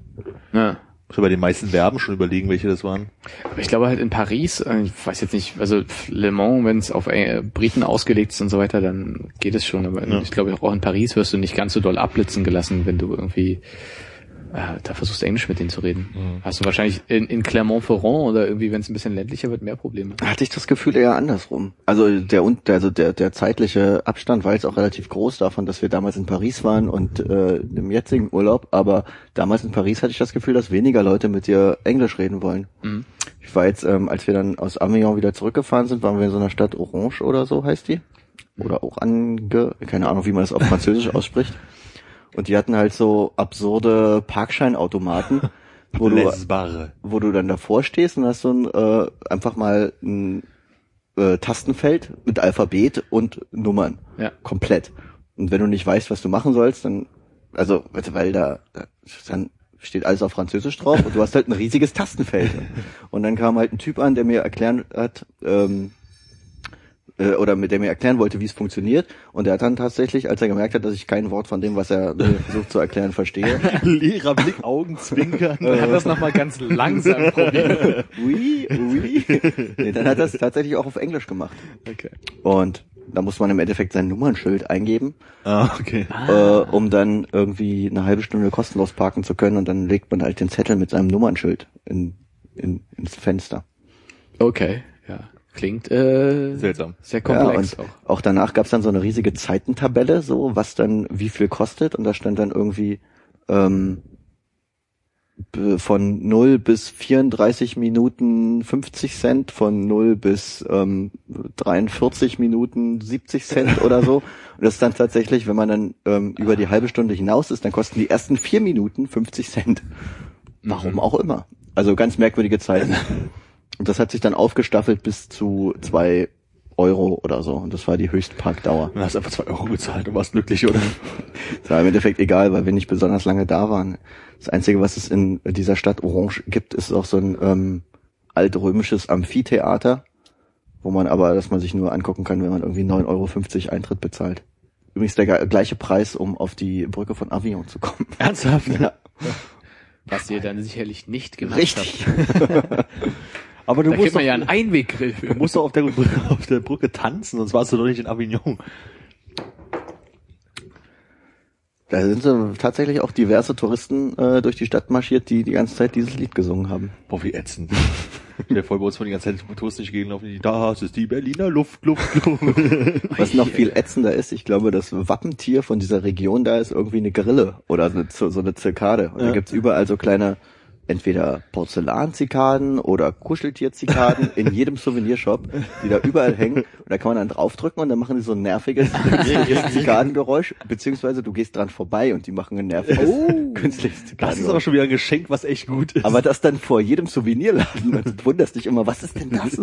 Ja. Muss bei den meisten Verben schon überlegen, welche das waren. Aber ich glaube halt in Paris, äh, ich weiß jetzt nicht, also Le Mans, wenn es auf äh, Briten ausgelegt ist und so weiter, dann geht es schon. Aber Ja. ich glaube auch in Paris wirst du nicht ganz so doll abblitzen gelassen, wenn du irgendwie äh, da versuchst Englisch mit denen zu reden. Mhm. Hast du wahrscheinlich in, in Clermont-Ferrand oder irgendwie, wenn es ein bisschen ländlicher wird, mehr Probleme. Hatte ich das Gefühl eher andersrum. Also der und also der der zeitliche Abstand war jetzt auch relativ groß davon, dass wir damals in Paris waren und äh, im jetzigen Urlaub. Aber damals in Paris hatte ich das Gefühl, dass weniger Leute mit dir Englisch reden wollen. Mhm. Ich war jetzt, ähm, als wir dann aus Avignon wieder zurückgefahren sind, waren wir in so einer Stadt Orange oder so heißt die. Oder auch ange, keine Ahnung, wie man das auf Französisch ausspricht. Und die hatten halt so absurde Parkscheinautomaten, wo du wo du dann davor stehst und hast so ein, äh, einfach mal ein äh, Tastenfeld mit Alphabet und Nummern. Ja. Komplett. Und wenn du nicht weißt, was du machen sollst, dann, also, weil da, da dann steht alles auf Französisch drauf und du hast halt ein riesiges Tastenfeld. Und dann kam halt ein Typ an, der mir erklären hat, ähm, äh, oder mit dem mir erklären wollte, wie es funktioniert. Und er hat dann tatsächlich, als er gemerkt hat, dass ich kein Wort von dem, was er mir versucht zu erklären, verstehe, Leerer Blick, Augenzwinkern. Er hat das nochmal ganz langsam probiert. oui, oui. Nee, dann hat er es tatsächlich auch auf Englisch gemacht. Okay. Und da muss man im Endeffekt sein Nummernschild eingeben, ah, okay. äh, um dann irgendwie eine halbe Stunde kostenlos parken zu können. Und dann legt man halt den Zettel mit seinem Nummernschild in, in, ins Fenster. Okay. Klingt äh, Seltsam. sehr Ja, komplex und auch. auch danach gab's dann so eine riesige Zeitentabelle, so was dann wie viel kostet. Und da stand dann irgendwie ähm, von 0 bis 34 Minuten 50 Cent, von 0 bis ähm, 43 Minuten 70 Cent oder so. Und das ist dann tatsächlich, wenn man dann ähm, über die halbe Stunde hinaus ist, dann kosten die ersten vier Minuten 50 Cent. Warum auch immer. Also ganz merkwürdige Zeiten. Und das hat sich dann aufgestaffelt bis zu zwei Euro oder so. Und das war die Höchstparkdauer. Du hast einfach zwei Euro bezahlt und warst glücklich, oder? Das war im Endeffekt egal, weil wir nicht besonders lange da waren. Das Einzige, was es in dieser Stadt Orange gibt, ist auch so ein ähm, altrömisches Amphitheater, wo man aber, dass man sich nur angucken kann, wenn man irgendwie 9,50 Euro Eintritt bezahlt. Übrigens der gleiche Preis, um auf die Brücke von Avignon zu kommen. Ernsthaft? Ja, Was ihr dann sicherlich nicht gemacht richtig. habt. Aber du Da musst kriegt man doch, ja einen Einweggrill für. du musst doch auf der, Brücke, auf der Brücke tanzen, sonst warst du doch nicht in Avignon. Da sind so tatsächlich auch diverse Touristen äh, durch die Stadt marschiert, die die ganze Zeit dieses Lied gesungen haben. Boah, wie ätzend. Der voll bei uns von die ganze Zeit touristisch gegenlaufen, die, das ist die Berliner Luft, Luft, Luft. Was noch viel ätzender ist, ich glaube, das Wappentier von dieser Region da ist irgendwie eine Grille oder eine, so so eine Zirkade. Und da Ja. gibt's überall so kleine, entweder Porzellanzikaden oder Kuscheltierzikaden in jedem Souvenirshop, die da überall hängen. Und da kann man dann draufdrücken und dann machen die so ein nerviges Zikadengeräusch, beziehungsweise du gehst dran vorbei und die machen ein nerviges künstliches Das ist aber Zikadengeräusch. schon wieder ein Geschenk, was echt gut ist. Aber das dann vor jedem Souvenirladen und du wunderst dich immer, was ist denn das?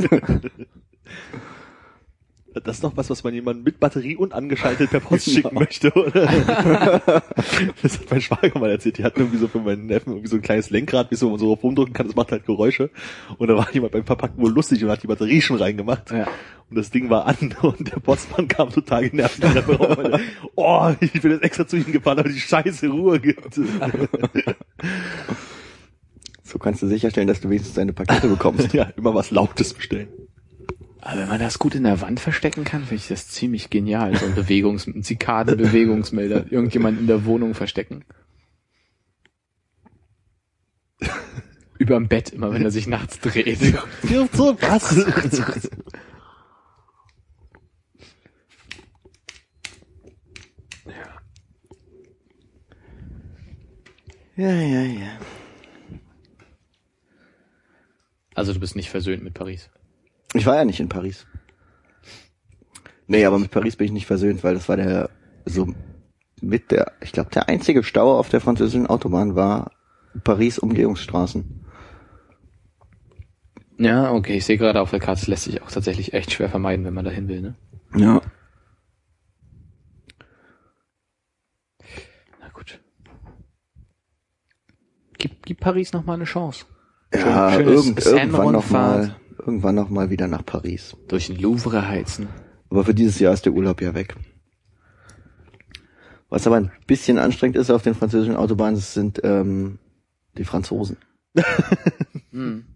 Das ist doch was, was man jemandem mit Batterie und angeschaltet per Post schicken möchte, oder? das hat mein Schwager mal erzählt. Die hatten irgendwie so für meinen Neffen irgendwie so ein kleines Lenkrad, wie so man so drauf rumdrücken kann, das macht halt Geräusche. Und da war jemand beim Verpacken wohl lustig und hat die Batterie schon reingemacht. Ja. Und das Ding war an und der Postmann kam total genervt. meinte, oh, ich bin jetzt extra zu Ihnen gefahren, aber die scheiße Ruhe gibt. So kannst du sicherstellen, dass du wenigstens deine Pakete bekommst. ja, immer was Lautes bestellen. Aber wenn man das gut in der Wand verstecken kann, finde ich das ziemlich genial. So ein Bewegungs-, Zikaden-Bewegungsmelder. Irgendjemand in der Wohnung verstecken. Überm Bett, immer wenn er sich nachts dreht. So, was? Ja, ja, ja. Also du bist nicht versöhnt mit Paris. Ich war ja nicht in Paris. Nee, aber mit Paris bin ich nicht versöhnt, weil das war der so mit der, ich glaube, der einzige Stau auf der französischen Autobahn war Paris Umgehungsstraßen. Ja, okay, ich sehe gerade auf der Karte, es lässt sich auch tatsächlich echt schwer vermeiden, wenn man dahin will, ne? Ja. Na gut. Gib, gib Paris noch mal eine Chance. Ja, Schön- schönes irgend, irgendwann noch Seine-Rundfahrt. mal, irgendwann noch mal wieder nach Paris. Durch den Louvre heizen. Aber für dieses Jahr ist der Urlaub ja weg. Was aber ein bisschen anstrengend ist auf den französischen Autobahnen, sind ähm, die Franzosen. Hm.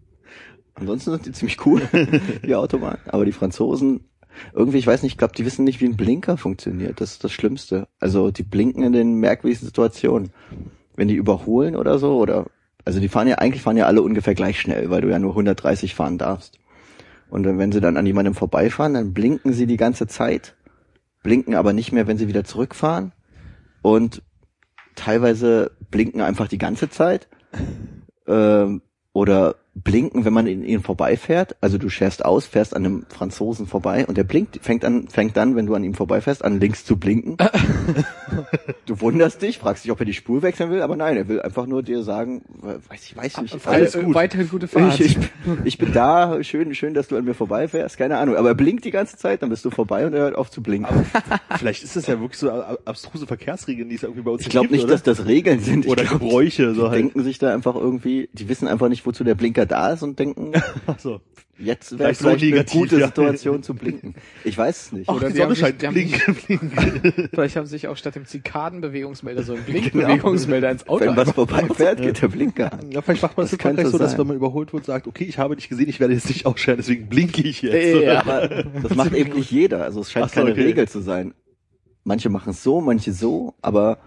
Ansonsten sind die ziemlich cool, die Autobahnen. Aber die Franzosen, irgendwie, ich weiß nicht, ich glaube, die wissen nicht, wie ein Blinker funktioniert. Das ist das Schlimmste. Also die blinken in den merkwürdigsten Situationen. Wenn die überholen oder so, oder also die fahren ja, eigentlich fahren ja alle ungefähr gleich schnell, weil du ja nur 130 fahren darfst. Und wenn sie dann an jemandem vorbeifahren, dann blinken sie die ganze Zeit, blinken aber nicht mehr, wenn sie wieder zurückfahren. Und teilweise blinken einfach die ganze Zeit. Ähm, oder blinken, wenn man in ihnen vorbeifährt. Also du scherst aus, fährst an einem Franzosen vorbei und der blinkt, fängt an, fängt dann, wenn du an ihm vorbeifährst, an links zu blinken. du wunderst dich, fragst dich, ob er die Spur wechseln will, aber nein, er will einfach nur dir sagen, weiß ich, weiß nicht, alles gut. Weiterhin gute Fahrt. Ich, ich, ich bin da, schön, schön, dass du an mir vorbeifährst, keine Ahnung. Aber er blinkt die ganze Zeit, dann bist du vorbei und er hört auf zu blinken. Vielleicht ist das ja wirklich so ab- abstruse Verkehrsregeln, die es irgendwie bei uns Ich glaube nicht, oder? dass das Regeln sind. Ich Oder glaub, Gebräuche, so die halt. denken sich da einfach irgendwie, die wissen einfach nicht, wozu der Blinker da ist und denken, so. jetzt wäre Vielleicht so eine gute ja. Situation zu blinken. Ich weiß es nicht. Ach, Oder die Sonne sich- scheint. die haben Blink, blink. Vielleicht haben sie sich auch statt dem Zikadenbewegungsmelder so einen Blinkbewegungsmelder ins Auto Wenn was vorbeifährt, geht der Blinker an. Ja, vielleicht macht man das, Das könnte so, dass wenn man überholt wird, sagt, okay, ich habe dich gesehen, ich werde jetzt nicht ausscheren, deswegen blinke ich jetzt. Ja. Aber das macht eben nicht jeder. Also es scheint Ach so, keine okay. Regel zu sein. Manche machen es so, manche so, aber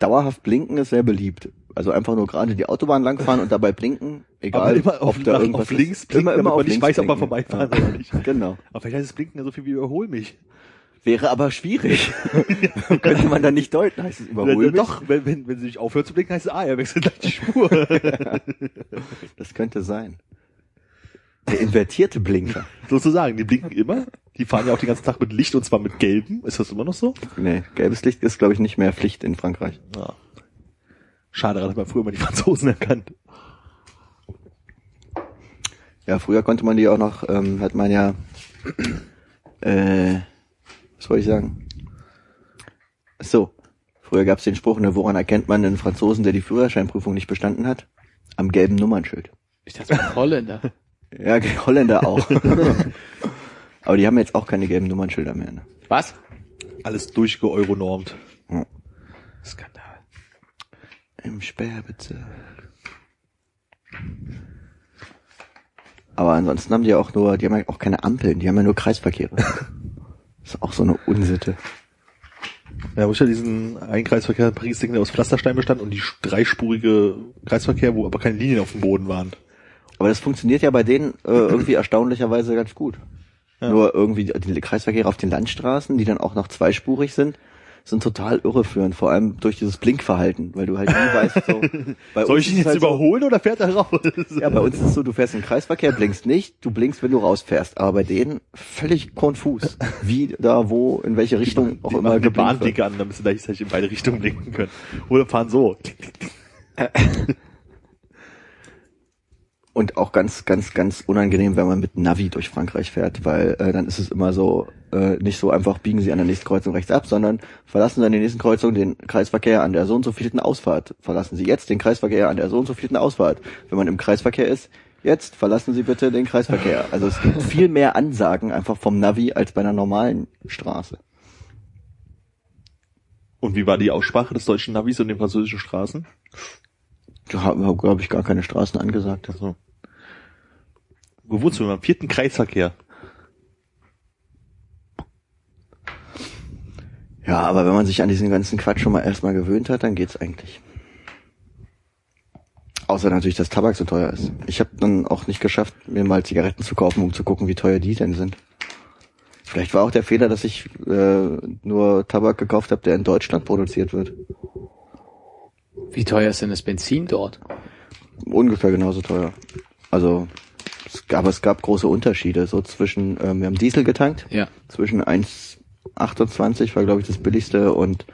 dauerhaft blinken ist sehr beliebt. Also einfach nur gerade die Autobahn langfahren und dabei blinken, egal Aber immer auf, ob da irgendwas auf links blinken, immer, immer auf links weiß, ob man blinken. vorbeifahren Ja. oder nicht. Genau. Aber vielleicht heißt das Blinken ja so viel wie überhol mich. Wäre aber schwierig. Könnte man dann nicht deuten. Heißt es überhol Ja, mich? Doch, wenn, wenn, wenn sie nicht aufhört zu blinken, heißt es, ah, er wechselt gleich die Spur. Das könnte sein. Der invertierte Blinker. Sozusagen, die blinken immer. Die fahren ja auch den ganzen Tag mit Licht und zwar mit gelbem. Ist das immer noch so? Nee, gelbes Licht ist, glaube ich, nicht mehr Pflicht in Frankreich. Ja. Schade, da hat man früher mal die Franzosen erkannt. Ja, früher konnte man die auch noch, ähm, hat man ja, äh, was wollte ich sagen? So, früher gab es den Spruch, ne, woran erkennt man einen Franzosen, der die Führerscheinprüfung nicht bestanden hat? Am gelben Nummernschild. Ich dachte, das war Holländer. Ja, Holländer auch. Aber die haben jetzt auch keine gelben Nummernschilder mehr. Ne? Was? Alles durchgeeuronormt. Skandal. Im Sperrbezirk. Aber ansonsten haben die auch nur, die haben ja auch keine Ampeln, die haben ja nur Kreisverkehre. Das ist auch so eine Unsitte. Ja, wo ist ja diesen einen Kreisverkehr in Paris, der aus Pflasterstein bestand und die dreispurige Kreisverkehr, wo aber keine Linien auf dem Boden waren. Aber das funktioniert ja bei denen äh, irgendwie erstaunlicherweise ganz gut. Ja. Nur irgendwie die Kreisverkehre auf den Landstraßen, die dann auch noch zweispurig sind, sind total irreführend, vor allem durch dieses Blinkverhalten, weil du halt nie weißt, so, bei Soll uns ich ihn jetzt halt überholen oder fährt er raus? So, ja, bei uns ist es so, du fährst im Kreisverkehr, blinkst nicht, du blinkst, wenn du rausfährst, aber bei denen völlig konfus, wie da, wo, in welche Richtung auch die immer die geblinkt wird. Bahnblinker an, damit sie gleichzeitig in beide Richtungen blinken können. Oder fahren so. Und auch ganz, ganz, ganz unangenehm, wenn man mit Navi durch Frankreich fährt, weil äh, dann ist es immer so, äh, nicht so einfach biegen Sie an der nächsten Kreuzung rechts ab, sondern verlassen Sie an der nächsten Kreuzung den Kreisverkehr an der so und so vielten Ausfahrt. Verlassen Sie jetzt den Kreisverkehr an der so und so vielten Ausfahrt. Wenn man im Kreisverkehr ist, jetzt verlassen Sie bitte den Kreisverkehr. Also es gibt viel mehr Ansagen einfach vom Navi als bei einer normalen Straße. Und wie war die Aussprache des deutschen Navis und den französischen Straßen? Da haben, glaube ich, gar keine Straßen angesagt. So. Du? Im vierten Kreisverkehr. Ja, aber wenn man sich an diesen ganzen Quatsch schon mal erstmal gewöhnt hat, dann geht's eigentlich. Außer natürlich, dass Tabak so teuer ist. Ich habe dann auch nicht geschafft, mir mal Zigaretten zu kaufen, um zu gucken, wie teuer die denn sind. Vielleicht war auch der Fehler, dass ich äh, nur Tabak gekauft habe, der in Deutschland produziert wird. Wie teuer ist denn das Benzin dort? Ungefähr genauso teuer. Also, es gab, es gab große Unterschiede. So zwischen, ähm, wir haben Diesel getankt. Ja. Zwischen 1,28 war, glaube ich, das billigste und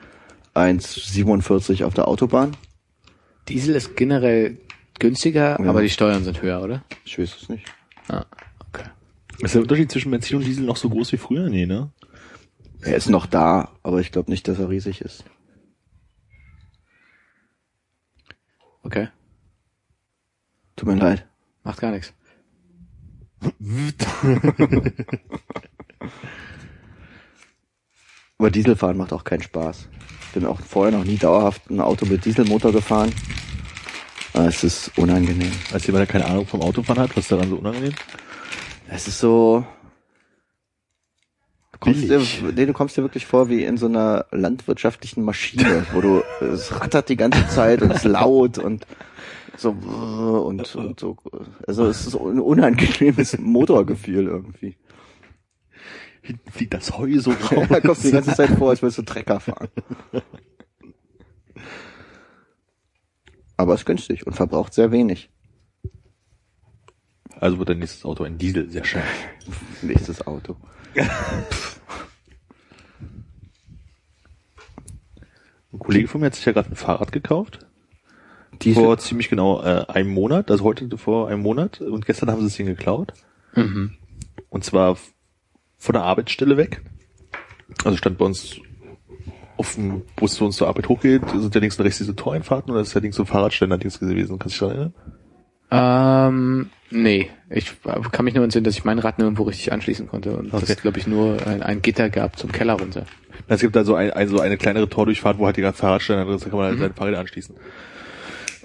1,47 auf der Autobahn. Diesel ist generell günstiger, Ja. aber die Steuern sind höher, oder? Ich weiß es nicht. Ah, okay. Ist der Unterschied zwischen Benzin und Diesel noch so groß wie früher? Nee, ne? Er ist noch da, aber ich glaube nicht, dass er riesig ist. Okay. Tut mir leid. Macht gar nichts. Aber Dieselfahren macht auch keinen Spaß. Bin auch vorher noch nie dauerhaft ein Auto mit Dieselmotor gefahren. Aber Es ist unangenehm. Als jemand, der keine Ahnung vom Autofahren hat, was ist daran so unangenehm? Es ist so. Du kommst, dir, nee, du kommst dir wirklich vor wie in so einer landwirtschaftlichen Maschine, wo du es rattert die ganze Zeit und es ist laut und so und, und so. Also es ist so ein unangenehmes Motorgefühl irgendwie. Hinten fliegt das Heu so raus. Da kommst du die ganze Zeit vor, als würdest du Trecker fahren. Aber es ist günstig und verbraucht sehr wenig. Also wird dein nächstes Auto ein Diesel, sehr schön. Nächstes Auto. Ein Kollege von mir hat sich ja gerade ein Fahrrad gekauft. Diesel? Vor ziemlich genau äh, einem Monat, also heute vor einem Monat. Und gestern haben sie es ihn geklaut. Und zwar von der Arbeitsstelle weg. Also stand bei uns auf dem Bus zu uns zur Arbeit hochgeht, sind ja links und rechts diese Toreinfahrten oder ist ja links so ein Fahrradständer-Dings gewesen. Kannst du dich daran erinnern? Ähm, nee. Ich kann mich nur entsinnen, dass ich mein Rad nirgendwo richtig anschließen konnte und Okay. das glaube ich nur ein, ein Gitter gab zum Keller runter. Es gibt da so, ein, ein, so eine kleinere Tordurchfahrt, wo halt die ganzen Fahrradständer drin sind, da kann man halt seine Fahrräder anschließen.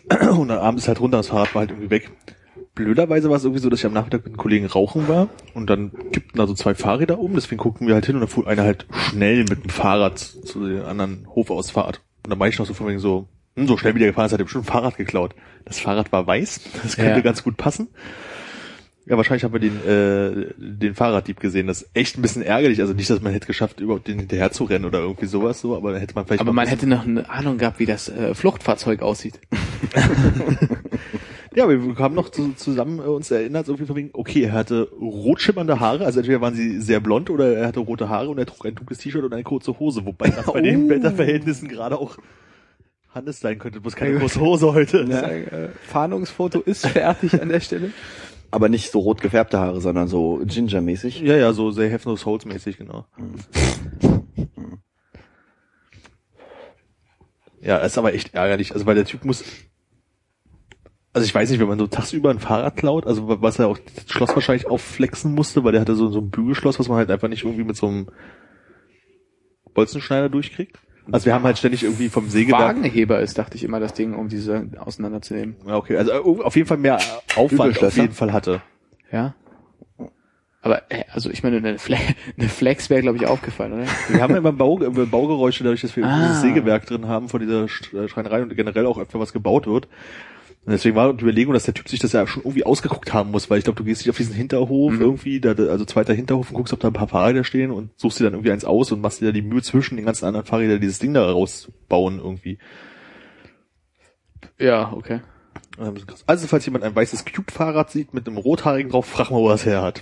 Und dann abends halt runter, das Fahrrad war halt irgendwie weg. Blöderweise war es irgendwie so, dass ich am Nachmittag mit einem Kollegen rauchen war und dann kippten da so zwei Fahrräder um, deswegen guckten wir halt hin und dann fuhr einer halt schnell mit dem Fahrrad zu den anderen Hofausfahrt. Und dann war ich noch so von wegen so, hm, so schnell wie der gefahren ist, hat er bestimmt ein Fahrrad geklaut. Das Fahrrad war weiß, das könnte Ja. ganz gut passen. Ja, wahrscheinlich haben wir den, äh, den Fahrraddieb gesehen. Das ist echt ein bisschen ärgerlich. Also nicht, dass man hätte geschafft, überhaupt den hinterher zu rennen oder irgendwie sowas so, aber dann hätte man vielleicht. Aber man hätte noch eine Ahnung gehabt, wie das äh, Fluchtfahrzeug aussieht. Ja, wir haben noch zu, zusammen äh, uns erinnert, irgendwie von wegen, okay, er hatte rot schimmernde Haare, also entweder waren sie sehr blond oder er hatte rote Haare und er trug ein dunkles T-Shirt und eine kurze Hose, wobei das bei den Oh. Wetterverhältnissen gerade auch Hannes sein könnte, bloß keine große Hose heute. äh, Fahndungsfoto ist fertig an der Stelle. Aber nicht so rot gefärbte Haare, sondern so Ginger-mäßig. Ja, ja, so sehr Have No Souls mäßig, genau. Ja, ist aber echt ärgerlich, also weil der Typ muss, also ich weiß nicht, wenn man so tagsüber ein Fahrrad klaut, also was er auch das Schloss wahrscheinlich aufflexen musste, weil der hatte so, so ein Bügelschloss, was man halt einfach nicht irgendwie mit so einem Bolzenschneider durchkriegt. Also wir haben halt ständig irgendwie vom Sägewerk, Wagenheber ist, dachte ich immer, das Ding, um diese auseinanderzunehmen. ja okay, also äh, auf jeden Fall mehr Aufwand auf jeden Fall hatte. Ja. Aber, äh, also ich meine, eine, Fle eine Flex wäre, glaube ich, aufgefallen, oder? Wir haben ja immer Bau, äh, Baugeräusche, dadurch, dass wir Ah. dieses Sägewerk drin haben von dieser Sch- äh, Schreinerei und generell auch öfter was gebaut wird. Und deswegen war die Überlegung, dass der Typ sich das ja schon irgendwie ausgeguckt haben muss, weil ich glaube, du gehst nicht auf diesen Hinterhof Mhm. irgendwie, da, also zweiter Hinterhof und guckst, ob da ein paar Fahrräder stehen und suchst dir dann irgendwie eins aus und machst dir da die Mühe zwischen den ganzen anderen Fahrrädern dieses Ding da rausbauen irgendwie. Ja, okay. Also falls jemand ein weißes Cube-Fahrrad sieht mit einem rothaarigen drauf, frag mal, wo er es her hat.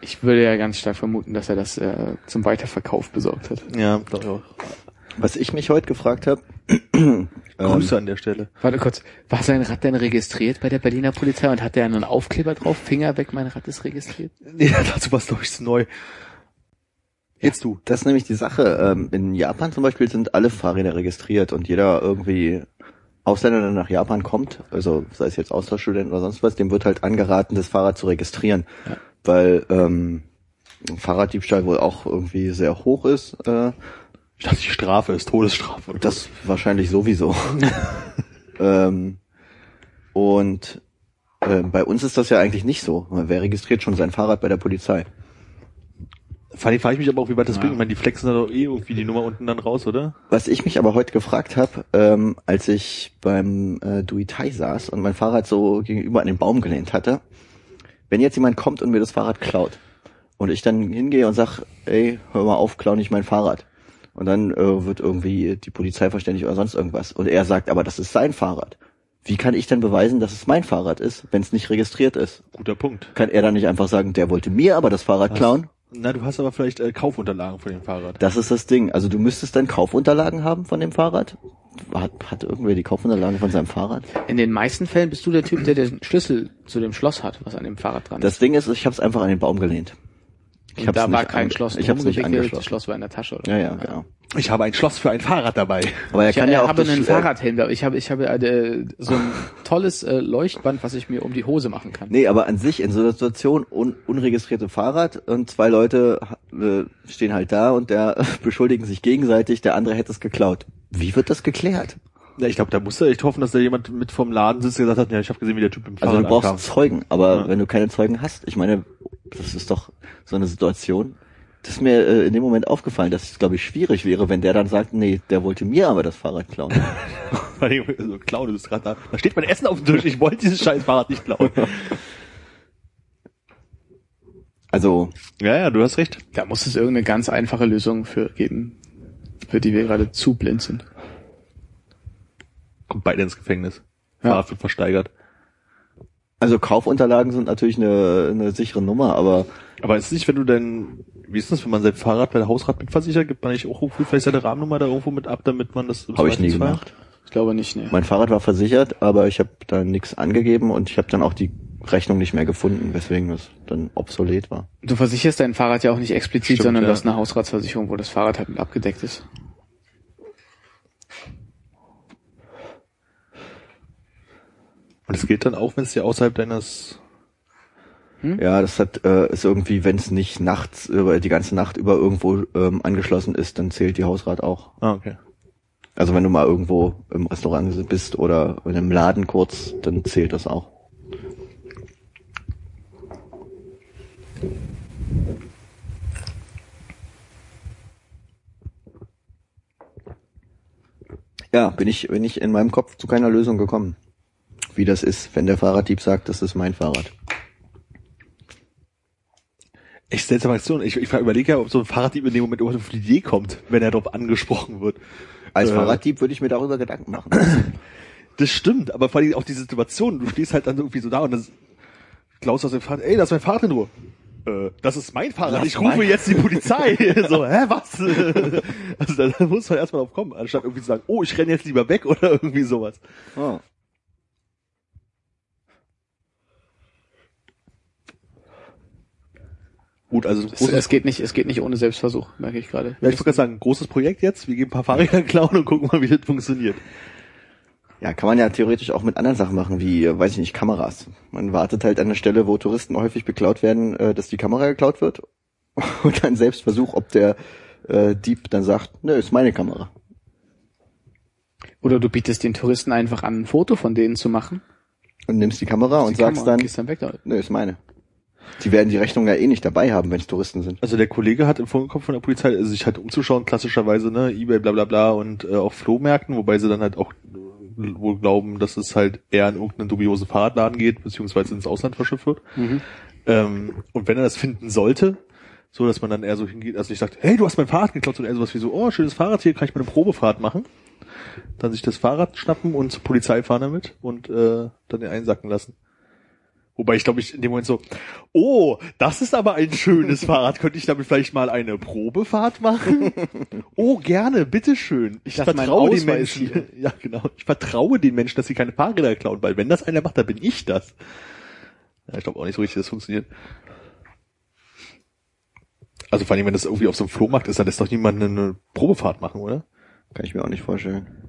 Ich würde ja ganz stark vermuten, dass er das äh, zum Weiterverkauf besorgt hat. Ja, auch. Was ich mich heute gefragt habe, Grüße an der Stelle. Warte kurz, war sein Rad denn registriert bei der Berliner Polizei und hat der einen Aufkleber drauf? Finger weg, mein Rad ist registriert? Ja, dazu war es, glaube ich, neu. Jetzt du. das ist nämlich die Sache. Ähm, in Japan zum Beispiel sind alle Fahrräder registriert und jeder irgendwie Ausländer, der nach Japan kommt, also sei es jetzt Austauschstudent oder sonst was, dem wird halt angeraten, das Fahrrad zu registrieren. Weil ähm, Fahrraddiebstahl wohl auch irgendwie sehr hoch ist. Äh, Ich dachte, die Strafe ist Todesstrafe. Das wahrscheinlich sowieso. ähm, und äh, bei uns ist das ja eigentlich nicht so. Wer registriert schon sein Fahrrad bei der Polizei? Allem frage ich mich aber auch, wie weit das Ja. bringt. Ich meine, die flexen da doch eh irgendwie die Nummer unten dann raus, oder? Was ich mich aber heute gefragt habe, ähm, als ich beim äh, Duitai saß und mein Fahrrad so gegenüber an den Baum gelehnt hatte, wenn jetzt jemand kommt und mir das Fahrrad klaut und ich dann hingehe und sag, ey, hör mal auf, klau nicht mein Fahrrad. Und dann äh, wird irgendwie die Polizei verständigt oder sonst irgendwas. Und er sagt, aber das ist sein Fahrrad. Wie kann ich denn beweisen, dass es mein Fahrrad ist, wenn es nicht registriert ist? Guter Punkt. Kann er dann nicht einfach sagen, der wollte mir aber das Fahrrad klauen? Na, du hast aber vielleicht äh, Kaufunterlagen von dem Fahrrad. Das ist das Ding. Also du müsstest dann Kaufunterlagen haben von dem Fahrrad. Hat, hat irgendwer die Kaufunterlagen von seinem Fahrrad? In den meisten Fällen bist du der Typ, der den Schlüssel zu dem Schloss hat, was an dem Fahrrad dran ist. Das Ding ist, ich habe es einfach an den Baum gelehnt. Ich Und hab's da war kein Schloss Ich habe es nicht umgewickelt, das angeschlossen. Schloss war in der Tasche, oder? Ja, ja, genau. Ich habe ein Schloss für ein Fahrrad dabei. Aber er Ich, kann äh, ja auch habe das, einen äh, Fahrradhelm. da. Ich habe, ich habe äh, so ein tolles äh, Leuchtband, was ich mir um die Hose machen kann. Nee, aber an sich in so einer Situation un unregistrierte Fahrrad und zwei Leute äh, stehen halt da und der beschuldigen sich gegenseitig, der andere hätte es geklaut. Wie wird das geklärt? Ja, ich glaube, da musste echt hoffen, dass da jemand mit vom Laden sitzt und gesagt hat, ja, ich habe gesehen, wie der Typ im Also Fahrrad du brauchst ankam. Zeugen, aber Ja. wenn du keine Zeugen hast, ich meine, das ist doch so eine Situation. Das ist mir äh, in dem Moment aufgefallen, dass es, glaube ich, schwierig wäre, wenn der dann sagt, nee, der wollte mir aber das Fahrrad klauen. Vor allem, so, klauen, du bist gerade da. Da steht mein Essen auf dem Tisch, ich wollte dieses scheiß Fahrrad nicht klauen. Also, ja, ja, du hast recht. Da muss es irgendeine ganz einfache Lösung für geben, für die wir gerade zu blind sind. Kommt beide ins Gefängnis. Ja. Fahrrad wird versteigert. Also Kaufunterlagen sind natürlich eine, eine sichere Nummer, aber Aber ist es nicht, wenn du denn, wie ist das, wenn man sein Fahrrad bei der Hausrat mitversichert, gibt man nicht auch vielleicht seine Rahmennummer da irgendwo mit ab, damit man das habe ich nie gemacht. Ich glaube nicht, ne. Mein Fahrrad war versichert, aber ich habe da nichts angegeben und ich habe dann auch die Rechnung nicht mehr gefunden, weswegen es dann obsolet war. Du versicherst dein Fahrrad ja auch nicht explizit, Stimmt, sondern ja. du hast eine Hausratsversicherung, wo das Fahrrad halt mit abgedeckt ist. Und es gilt dann auch, wenn es dir außerhalb deines, Ja, das hat äh, ist irgendwie, wenn es nicht nachts über die ganze Nacht über irgendwo ähm, angeschlossen ist, dann zählt die Hausrat auch. ah, okay. Also wenn du mal irgendwo im Restaurant bist oder in einem Laden kurz, dann zählt das auch. Ja, bin ich, bin ich in meinem Kopf zu keiner Lösung gekommen. Wie das ist, wenn der Fahrraddieb sagt, das ist mein Fahrrad. Echt seltsame Aktion. Ich, ich überlege ja, ob so ein Fahrraddieb in dem Moment überhaupt auf die Idee kommt, wenn er darauf angesprochen wird. Als Äh. Fahrraddieb würde ich mir darüber Gedanken machen. Das stimmt, aber vor allem auch die Situation, du stehst halt dann irgendwie so da und dann klaust aus dem Fahrrad, ey, lass mein Fahrrad in Ruhe. Äh, das ist mein Fahrrad, ich rufe mein- jetzt die Polizei. so, hä, was? also da muss man erstmal drauf kommen, anstatt irgendwie zu sagen, oh, ich renne jetzt lieber weg oder irgendwie sowas. Oh. Gut, also Es, es geht nicht, es geht nicht ohne Selbstversuch, merke ich gerade. ja, ich wollte gerade sagen, großes Projekt jetzt, wir gehen ein paar Fahrräder klauen und gucken mal, wie das funktioniert. Ja, kann man ja theoretisch auch mit anderen Sachen machen, wie, weiß ich nicht, Kameras. Man wartet halt an der Stelle, wo Touristen häufig beklaut werden, äh, dass die Kamera geklaut wird. Und dann selbst versuch, ob der äh, Dieb dann sagt, nö, ist meine Kamera. Oder du bietest den Touristen einfach an, ein Foto von denen zu machen. Und nimmst die Kamera und Die sagst Kamera, dann, gehst dann weg nö, ist meine. Die werden die Rechnung ja eh nicht dabei haben, wenn es Touristen sind. Also der Kollege hat im Vorkopf von der Polizei, also sich halt umzuschauen, klassischerweise, ne, Ebay, bla bla bla und äh, auf Flohmärkten, wobei sie dann halt auch wohl glauben, dass es halt eher in irgendeinen dubiosen Fahrradladen geht, beziehungsweise ins Ausland verschifft wird. Ähm, und wenn er das finden sollte, so dass man dann eher so hingeht, also nicht sagt, hey, du hast mein Fahrrad geklaut, sondern eher sowas wie so, oh, schönes Fahrrad hier, kann ich mal eine Probefahrt machen? Dann sich das Fahrrad schnappen und zur Polizei fahren damit und äh, dann den einsacken lassen. Wobei ich glaube ich in dem Moment so, oh, das ist aber ein schönes Fahrrad. Könnte ich damit vielleicht mal eine Probefahrt machen? Oh, gerne, bitteschön. Ich mein vertraue den Menschen. hier. Ja, genau. Ich vertraue den Menschen, dass sie keine Fahrräder klauen, weil wenn das einer macht, dann bin ich das. Ja, ich glaube auch nicht so richtig, dass das funktioniert. Also vor allem, wenn das irgendwie auf so einem Flohmarkt ist, dann lässt doch niemand eine Probefahrt machen, oder? Kann ich mir auch nicht vorstellen.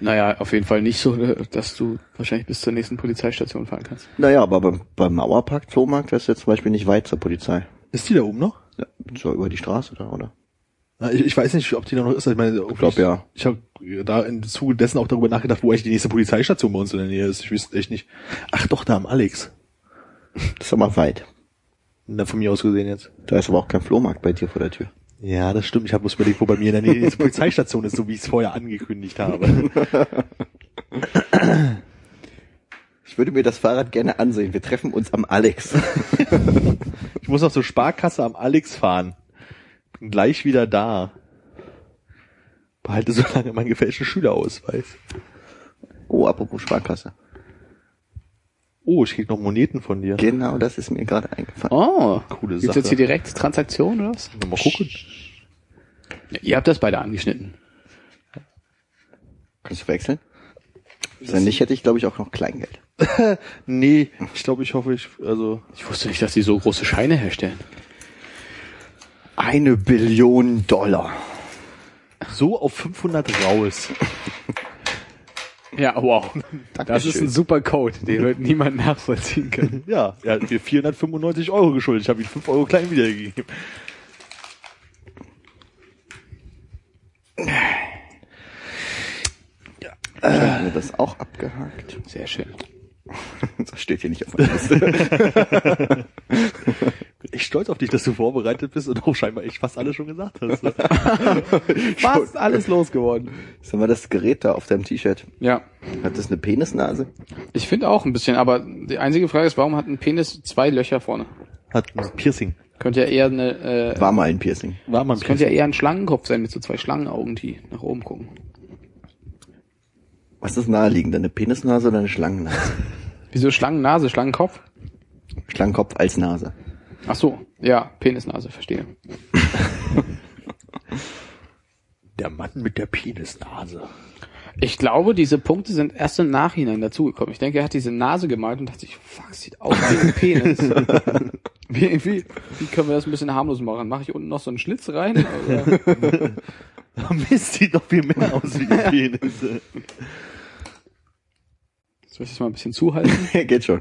Naja, auf jeden Fall nicht so, äh, dass du wahrscheinlich bis zur nächsten Polizeistation fahren kannst. Naja, aber beim, beim Mauerpark Flohmarkt wär's jetzt zum Beispiel nicht weit zur Polizei. Ist die da oben noch? Ja, so über die Straße da, oder? Na, Ich, ich weiß nicht, ob die da noch ist. Ich meine, Ich glaube ja. Ich habe da im Zuge dessen auch darüber nachgedacht, wo eigentlich die nächste Polizeistation bei uns in der Nähe ist. Ich wüsste echt nicht. Ach doch, da am Alex. Das ist aber weit. Na, von mir aus gesehen jetzt. Da ist aber auch kein Flohmarkt bei dir vor der Tür. Ja, das stimmt. Ich habe bloß überlegt, wo bei mir in der Nähe die Polizeistation ist, so wie ich es vorher angekündigt habe. Ich würde mir das Fahrrad gerne ansehen. Wir treffen uns am Alex. Ich muss noch zur Sparkasse am Alex fahren. Bin gleich wieder da. Behalte so lange meinen gefälschten Schülerausweis. Oh, apropos Sparkasse. Oh, ich krieg noch Moneten von dir. Genau, das ist mir gerade eingefallen. Oh, Coole gibt's Sache. jetzt hier direkt Transaktion oder was? Mal gucken. Ja, ihr habt das beide angeschnitten. Kannst du wechseln? Wenn nicht, hätte ich, glaube ich, auch noch Kleingeld. Nee, ich glaube, ich hoffe, ich, also, Ich wusste nicht, dass die so große Scheine herstellen. Eine Billion Dollar. so auf 500 raus. Ja, wow. Das ist ein super Code, den wird niemand nachvollziehen können. Ja, er hat mir 495 Euro geschuldet. Ich habe ihm 5 Euro klein wiedergegeben. Haben wir das auch abgehakt? Sehr schön. Das steht hier nicht auf meiner Liste. Bin echt stolz auf dich, dass du vorbereitet bist und auch scheinbar echt fast alles schon gesagt hast. Fast alles losgeworden. Sag mal, das Gerät da auf deinem T-Shirt. Ja. Hat das eine Penisnase? Ich finde auch ein bisschen, aber die einzige Frage ist, warum hat ein Penis zwei Löcher vorne? Hat ein Piercing. Könnte ja eher eine, äh, War mal ein Piercing. War mal ein es könnte ja Piercing. eher ein Schlangenkopf sein mit so zwei Schlangenaugen, die nach oben gucken. Was ist naheliegend? Eine Penisnase oder eine Schlangennase? Wieso Schlangennase, Schlangenkopf? Schlangenkopf als Nase. Ach so, ja, Penisnase, verstehe. Der Mann mit der Penisnase. Ich glaube, diese Punkte sind erst im Nachhinein dazugekommen. Ich denke, er hat diese Nase gemalt und dachte sich, fuck, sieht aus wie ein Penis. wie, wie, wie können wir das ein bisschen harmlos machen? Mache ich unten noch so einen Schlitz rein? Mist, sieht doch viel mehr aus wie ein Penis. Soll ich das mal ein bisschen zuhalten? Geht schon.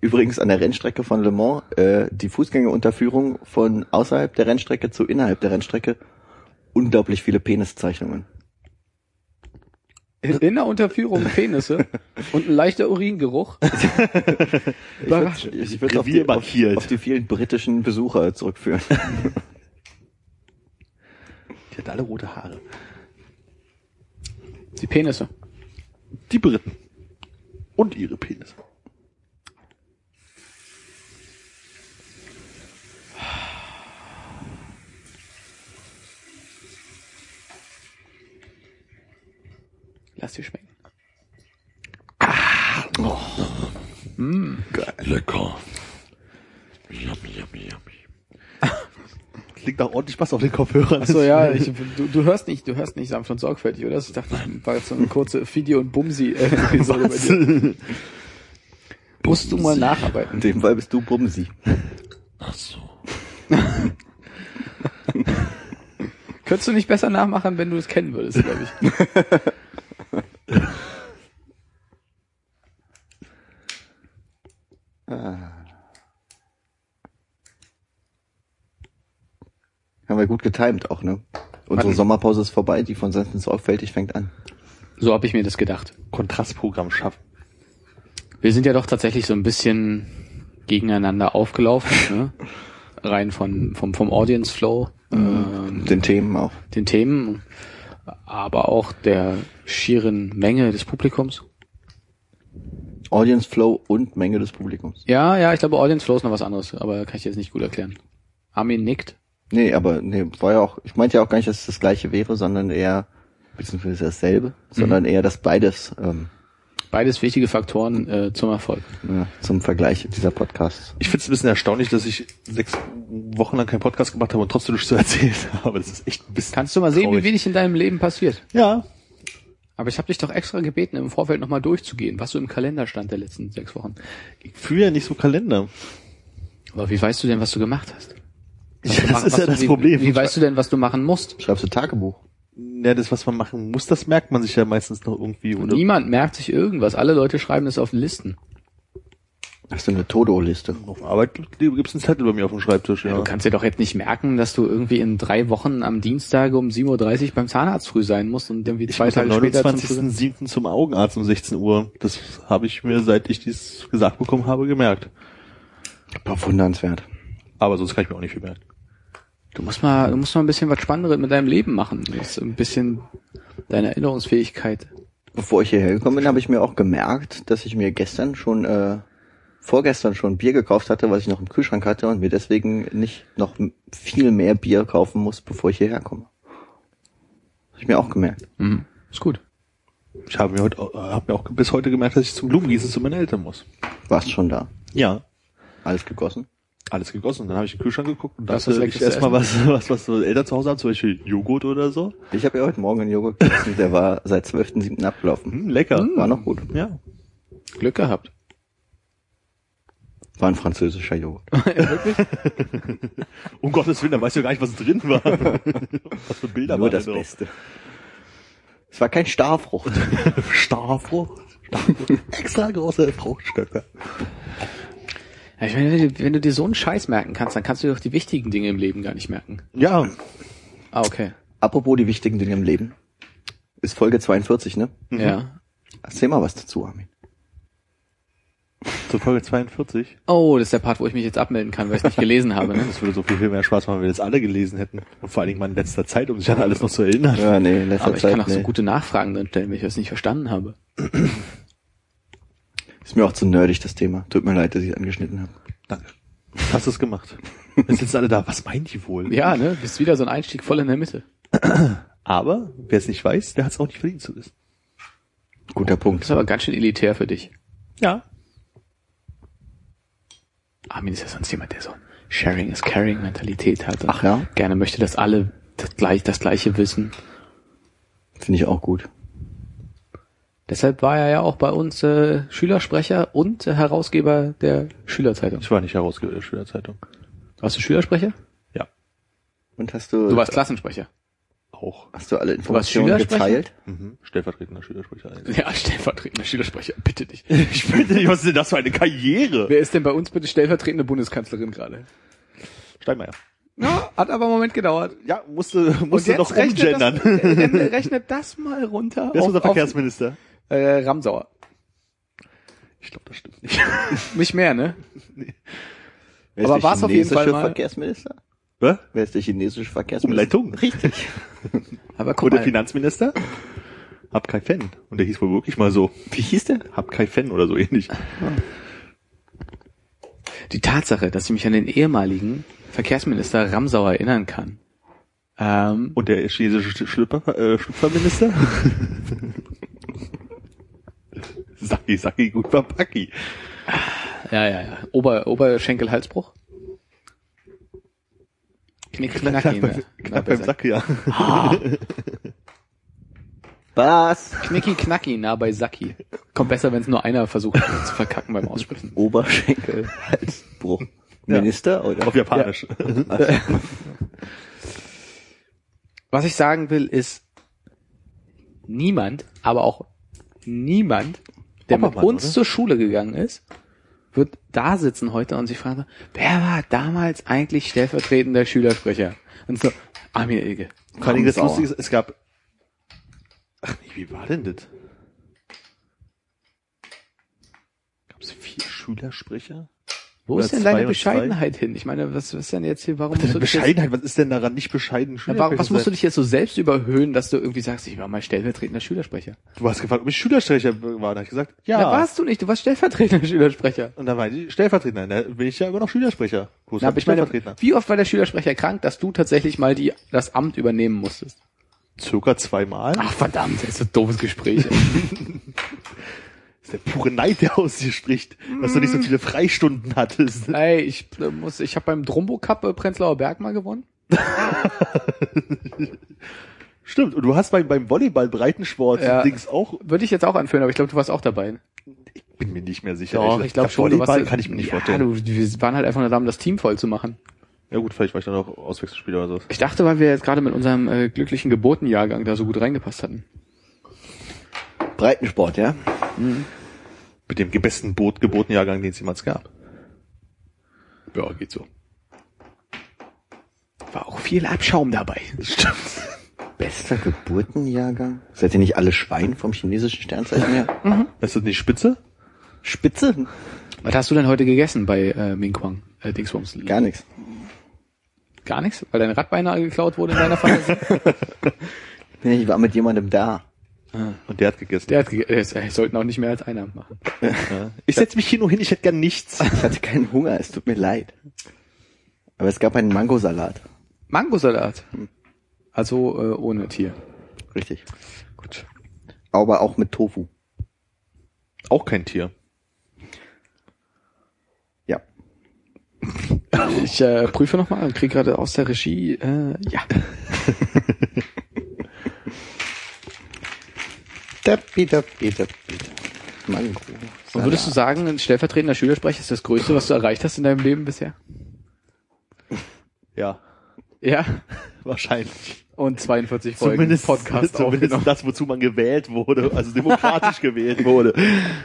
Übrigens an der Rennstrecke von Le Mans, äh, die Fußgängerunterführung von außerhalb der Rennstrecke zu innerhalb der Rennstrecke, unglaublich viele Peniszeichnungen. In der Unterführung Penisse und ein leichter Uringeruch. Überraschend. Ich würde auf, die- auf, auf die vielen britischen Besucher zurückführen. Die hat alle rote Haare. Die Penisse. Die Briten. Und ihre Penisse. Lass dir schmecken. Lecker. Yummy, yummy, yummy. Liegt auch ordentlich was auf den Kopfhörern. Achso, ja, ich, du, du hörst nicht, du hörst nicht sanft und sorgfältig, oder? Ich dachte, das war jetzt so eine kurze Video- und Bumsi-Episode bei dir. Musst du mal nacharbeiten. In dem Fall bist du Bumsi. Ach so. Könntest du nicht besser nachmachen, wenn du es kennen würdest, glaube ich. Haben wir gut getimt auch, ne? Unsere Wann? Sommerpause ist vorbei, die von Sensen Sorgfältig fängt an. So habe ich mir das gedacht. Kontrastprogramm schaffen. Wir sind ja doch tatsächlich so ein bisschen gegeneinander aufgelaufen, ne? rein von, vom, vom Audience Flow, ähm, Den Themen auch. den Themen, aber auch der schieren Menge des Publikums. Audience Flow und Menge des Publikums. Ja, ja, ich glaube, Audience Flow ist noch was anderes, aber kann ich jetzt nicht gut erklären. Armin nickt. Nee, aber nee, war ja auch, ich meinte ja auch gar nicht, dass es das gleiche wäre, sondern eher, beziehungsweise dasselbe, sondern eher, dass beides ähm, Beides wichtige Faktoren äh, zum Erfolg. ja, zum Vergleich dieser Podcasts. Ich finde es ein bisschen erstaunlich, dass ich sechs Wochen lang keinen Podcast gemacht habe und trotzdem nichts zu erzählen habe. Das ist echt ein bisschen. Kannst du mal sehen, traurig. wie wenig in deinem Leben passiert. Ja. Aber ich habe dich doch extra gebeten, im Vorfeld nochmal durchzugehen, was so im Kalender stand der letzten sechs Wochen. Ich fühle ja nicht so Kalender. Aber wie weißt du denn, was du gemacht hast? Das Mach- ist ja du- das wie, Problem. Wie weißt du denn, was du machen musst? Schreibst du Tagebuch? Ja, das, was man machen muss, das merkt man sich ja meistens noch irgendwie. Oder Niemand merkt sich irgendwas. Alle Leute schreiben es auf Listen. Hast du eine Todo-Liste? auf Arbeit gibt's einen Zettel bei mir auf dem Schreibtisch, ja. Du kannst dir doch jetzt nicht merken, dass du irgendwie in drei Wochen am Dienstag um 7.30 Uhr beim Zahnarzt früh sein musst und irgendwie zwei am Tage später zum Friseur. 29.07. zum Augenarzt um 16 Uhr. Das habe ich mir, seit ich dies gesagt bekommen habe, gemerkt. Bewundernswert. Aber sonst kann ich mir auch nicht viel merken. Du musst mal, du musst mal ein bisschen was Spannendes mit deinem Leben machen. Du musst ein bisschen deine Erinnerungsfähigkeit. Bevor ich hierher gekommen bin, habe ich mir auch gemerkt, dass ich mir gestern schon, äh, vorgestern schon Bier gekauft hatte, was ich noch im Kühlschrank hatte und mir deswegen nicht noch viel mehr Bier kaufen muss, bevor ich hierher komme. Habe ich mir auch gemerkt. Mhm. Ist gut. Ich habe mir heute, habe mir auch bis heute gemerkt, dass ich zum Blumengießen zu meinen Eltern muss. Warst schon da? Ja. Alles gegossen? Alles gegossen. Und dann habe ich in den Kühlschrank geguckt und dachte, das ich Leckerste erstmal was, was, was so Eltern zu Hause haben, zum Beispiel Joghurt oder so. Ich habe ja heute Morgen einen Joghurt gegessen, der war seit 12.07. abgelaufen. Hm, lecker. War noch gut. Ja. Glück gehabt. War ein französischer Joghurt. Um Gottes Willen, da weißt du ja gar nicht, was drin war. was für Bilder Nur waren das da drauf? Beste. Es war kein Starfrucht. Starfrucht. Starfrucht. Extra große Fruchtstöcke. Ja, ich meine, wenn du, wenn du dir so einen Scheiß merken kannst, dann kannst du dir doch die wichtigen Dinge im Leben gar nicht merken. Ja. Ah, okay. Apropos die wichtigen Dinge im Leben. Ist Folge 42, ne? Ja. Erzähl mal was dazu, Armin. Zur Folge 42. Oh, das ist der Part, wo ich mich jetzt abmelden kann, weil ich nicht gelesen habe. Ne? Das würde so viel, viel mehr Spaß machen, wenn wir das alle gelesen hätten. Und vor allen Dingen mal in letzter Zeit, um sich an alles noch zu erinnern. Ja, nee, in letzter Aber ich Zeit kann auch nee. so gute Nachfragen dann stellen, wenn ich das nicht verstanden habe. Ist mir auch zu nerdig, das Thema. Tut mir leid, dass ich es angeschnitten habe. Danke. Hast du es gemacht. Jetzt sitzen alle da. Was meinen die wohl? Ja, ne? Bist wieder so ein Einstieg voll in der Mitte. Aber, wer es nicht weiß, der hat es auch nicht verdient zu wissen. Guter Das Punkt. ist aber ganz schön elitär für dich. Ja. Armin ist ja sonst jemand, der so Sharing is Caring Mentalität hat. und Ach ja? Gerne möchte, dass alle das, gleich, das Gleiche wissen. Finde ich auch gut. Deshalb war er ja auch bei uns äh, Schülersprecher und äh, Herausgeber der Schülerzeitung. Ich war nicht Herausgeber der Schülerzeitung. Warst du Schülersprecher? Ja, Und hast du, Du warst Klassensprecher. auch. hast du alle warst Informationen geteilt? Mhm. Stellvertretender Schülersprecher. Ja, stellvertretender Schülersprecher, bitte nicht. Ich bitte nicht, was ist denn das für eine Karriere? Wer ist denn bei uns bitte stellvertretende Bundeskanzlerin gerade? Steinmeier. Ja, hat aber einen Moment gedauert. Ja, musste, musste noch rechnet das, umgendern. äh, rechnet das mal runter. Wer ist auf- unser auf- Verkehrsminister? Äh, Ramsauer. Ich glaube, das stimmt nicht. Nicht mehr, ne? Wer Aber der war's auf jeden Fall mal- Verkehrsminister? Was? Wer ist der chinesische Verkehrsminister? Umleitung. Richtig. Aber guck Und der mal, Finanzminister? Hab Kai Fen. Und der hieß wohl wirklich mal so. Wie hieß der? Hab Kai Fen oder so ähnlich. die Tatsache, dass ich mich an den ehemaligen Verkehrsminister Ramsauer erinnern kann. Ähm, Und der chinesische Schlüpper, äh, Schlüpferminister? Saki, Saki, gut Papaki. ja, ja, ja. Ober, Oberschenkel-Halsbruch? Knick, knacki, ne? Knapp beim Sack, ja. Was? Knicki knacki, nah bei Saki. Kommt besser, wenn es nur einer versucht zu verkacken beim Aussprechen. Oberschenkel, Halsbruch. Minister oder? Auf Japanisch. Was ich sagen will, ist, niemand, aber auch niemand, der mit Oppermann, uns oder? zur Schule gegangen ist, wird da sitzen heute und sich fragen, wer war damals eigentlich stellvertretender Schülersprecher? Und so, Armin Ilge. Vor allem das ist, es gab, ach nee, wie war denn das? Gab es vier Schülersprecher? Wo Oder ist denn deine Bescheidenheit hin? Ich meine, was ist denn jetzt hier, warum musst du dich jetzt, Bescheidenheit, was ist denn daran nicht bescheiden Schülersprecher warum, was musst du sein? dich jetzt so selbst überhöhen, dass du irgendwie sagst, ich war mal stellvertretender Schülersprecher? Du hast gefragt, ob ich Schülersprecher war. Da hab ich gesagt, ja. Da warst du nicht, du warst stellvertretender Schülersprecher. Und dann war ich Stellvertreter. Da bin ich ja immer noch Schülersprecher. Wo Na, aber ich meine, wie oft war der Schülersprecher krank, dass du tatsächlich mal die, das Amt übernehmen musstest? Circa zweimal. Ach verdammt, das ist ein doofes Gespräch. ist der pure Neid, der aus dir spricht. Dass du nicht so viele Freistunden hattest. Ey, ich äh, muss, ich habe beim Drombo Cup äh, Prenzlauer Berg mal gewonnen. Stimmt. Und du hast beim, beim Volleyball Breitensport Ja. Dings auch, Würde ich jetzt auch anführen, aber ich glaube, du warst auch dabei. bin mir nicht mehr sicher. Doch, ich glaube schon. Du Volleyball warst, kann ich mir nicht ja, vorstellen. Du, wir waren halt einfach nur da, um das Team voll zu machen. Ja gut, vielleicht war ich dann auch Auswechselspieler oder so. Ich dachte, weil wir jetzt gerade mit unserem äh, glücklichen Geburtenjahrgang da so gut reingepasst hatten. Breitensport, ja? Mit dem besten Boot Geburtenjahrgang, den es jemals gab. Ja, geht so. War auch viel Abschaum dabei. Stimmt. Bester Geburtenjahrgang? Seid ihr nicht alle Schwein vom chinesischen Sternzeichen her? Ist das nicht Spitze? Spitze? Was hast du denn heute gegessen bei äh, Mingquang? Äh, Dingsbums? Gar nichts. Gar nichts? Weil dein Rad beinahe geklaut wurde in deiner Fantasie? Nee, ich war mit jemandem da. Und der hat gegessen. Der hat ge äh, es sollten auch nicht mehr als einer machen. Ja. Ich setze mich hier nur hin, ich hätte gern nichts. Ich hatte keinen Hunger, es tut mir leid. Aber es gab einen Mangosalat. Mangosalat. Also äh, ohne Tier. Richtig. Gut. Aber auch mit Tofu. Auch kein Tier. Ja. Ich äh, prüfe nochmal und kriege gerade aus der Regie, äh, ja. Dappi, dappi, dappi. Mango. Und würdest du sagen, ein stellvertretender Schülersprecher ist das Größte, was du erreicht hast in deinem Leben bisher? Ja, Ja. wahrscheinlich. Und 42 Folgen Zumindest, Podcast zumindest das, wozu man gewählt wurde, also demokratisch gewählt wurde.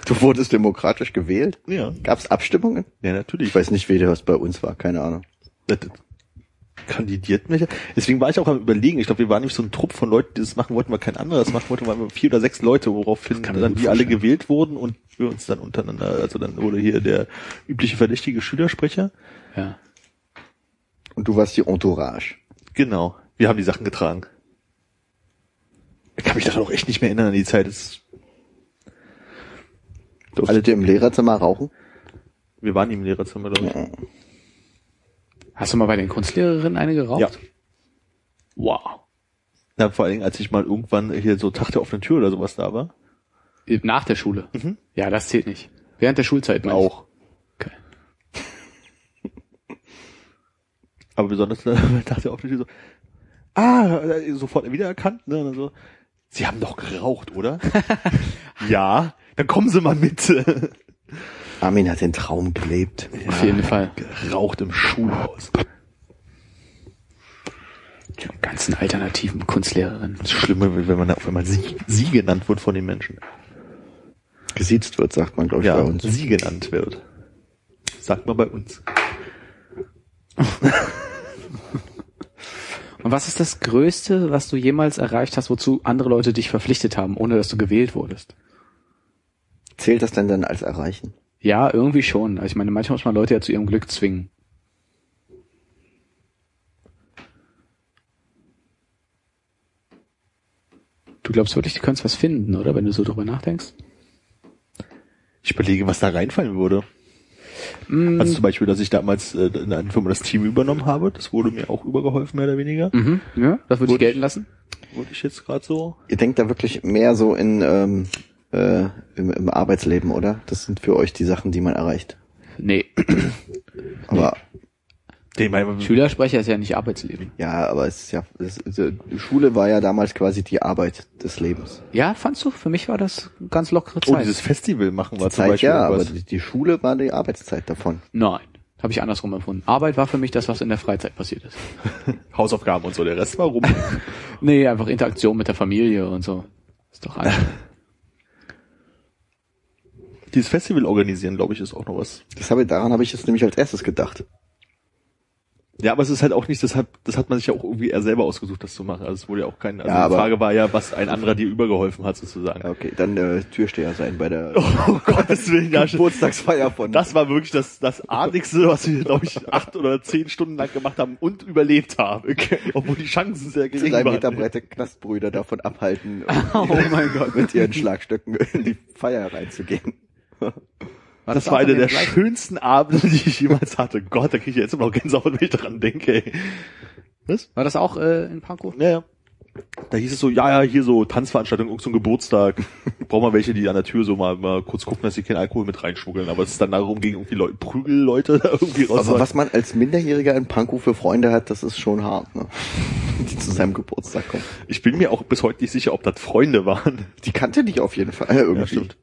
Du wurdest demokratisch gewählt? Ja. Gab's Abstimmungen? Ja, natürlich. Ich weiß nicht, wer das bei uns war, keine Ahnung. Kandidiert welche. Deswegen war ich auch am überlegen. Ich glaube, wir waren nämlich so ein Trupp von Leuten, die das machen wollten, weil kein anderer das machen wollte, weil wir vier oder sechs Leute, woraufhin dann die alle vorstellen. gewählt wurden und wir uns dann untereinander, also dann wurde hier der übliche verdächtige Schülersprecher. Ja. Und du warst die Entourage. Genau. Wir haben die Sachen getragen. Ich kann mich daran auch echt nicht mehr erinnern an die Zeit. Das, Durftet ihr im Lehrerzimmer rauchen? wir waren im Lehrerzimmer, glaube ich. Hast du mal bei den Kunstlehrerinnen eine geraucht? Ja. Wow. Na, vor allen Dingen, als ich mal irgendwann hier so Tag der offenen Tür oder sowas da war. Nach der Schule? Mhm. Ja, das zählt nicht. Während der Schulzeit meine ich. Auch. Okay. Aber besonders nach der Auftritt so, ah, sofort wiedererkannt, ne? Und so, Sie haben doch geraucht, oder? ja, dann kommen Sie mal mit. Armin hat den Traum gelebt. Auf jeden Fall. Geraucht im Schulhaus. Die ganzen alternativen Kunstlehrerinnen. Das Schlimme, wenn man auf einmal sie, sie genannt wird von den Menschen. Gesiezt wird, sagt man, glaube ich, Ja, bei uns. sie genannt wird. Sagt man bei uns. Und was ist das Größte, was du jemals erreicht hast, wozu andere Leute dich verpflichtet haben, ohne dass du gewählt wurdest? Zählt das denn dann als Erreichen? Ja, irgendwie schon. Also ich meine, manchmal muss man Leute ja zu ihrem Glück zwingen. Du glaubst wirklich, du könntest was finden, oder? Wenn du so drüber nachdenkst? Ich überlege, was da reinfallen würde. Mm, Also zum Beispiel, dass ich damals äh, in einer Firma das Team übernommen habe. Das wurde mir auch übergeholfen, mehr oder weniger. mhm, ja, das würde ich gelten lassen. Wurde ich jetzt gerade so. Ihr denkt da wirklich mehr so in ähm, äh, im, im Arbeitsleben, oder? Das sind für euch die Sachen, die man erreicht. Nee, Aber Den mein, Schülersprecher ist ja nicht Arbeitsleben. ja, aber es ist ja es, die Schule war ja damals quasi die Arbeit des Lebens. Ja, fandst du? Für mich war das ganz lockere Oh, Zeit. dieses Festival machen wir Die zum Zeit Beispiel. ja, aber irgendwas. die, die Schule war die Arbeitszeit davon. Nein, habe ich andersrum empfunden. Arbeit war für mich das, was in der Freizeit passiert ist. Hausaufgaben und so. Der Rest war rum. Nee, einfach Interaktion mit der Familie und so. Ist doch alles. dieses Festival organisieren, glaube ich, ist auch noch was. Das habe, daran habe ich jetzt nämlich als erstes gedacht. Ja, aber es ist halt auch nicht, das hat, das hat man sich ja auch irgendwie eher selber ausgesucht, das zu machen. Also es wurde ja auch kein, also Ja, die Frage war ja, was ein anderer dir übergeholfen hat, sozusagen. Ja, okay, dann äh, Türsteher sein bei der Oh Gottes Willen, ja, Geburtstagsfeier von. Das war wirklich das, das Artigste, was wir, glaube ich, acht oder zehn Stunden lang gemacht haben und überlebt haben. Obwohl die Chancen sehr gering drei waren. Meter breite Knastbrüder davon abhalten, Oh mein Gott. mit ihren Schlagstöcken in die Feier reinzugehen. Das auch war einer der gleichen- schönsten Abende, die ich jemals hatte. Gott, da kriege ich jetzt immer noch Gänsehaut, wenn ich daran denke. Ey. Was? War das auch äh, in Pankow? Ja, ja. Da hieß es so, ja, ja, hier so Tanzveranstaltung, irgend so ein Geburtstag. Brauchen wir welche, die an der Tür so mal, mal kurz gucken, dass sie keinen Alkohol mit reinschmuggeln. Aber es ist dann darum ging, irgendwie Leute, Prügelleute da irgendwie raus. Aber was man als Minderjähriger in Pankow für Freunde hat, das ist schon hart, ne? Die zu seinem Geburtstag kommen. ich bin mir auch bis heute nicht sicher, ob das Freunde waren. Die kannte dich auf jeden Fall äh, irgendwie. Ja, stimmt.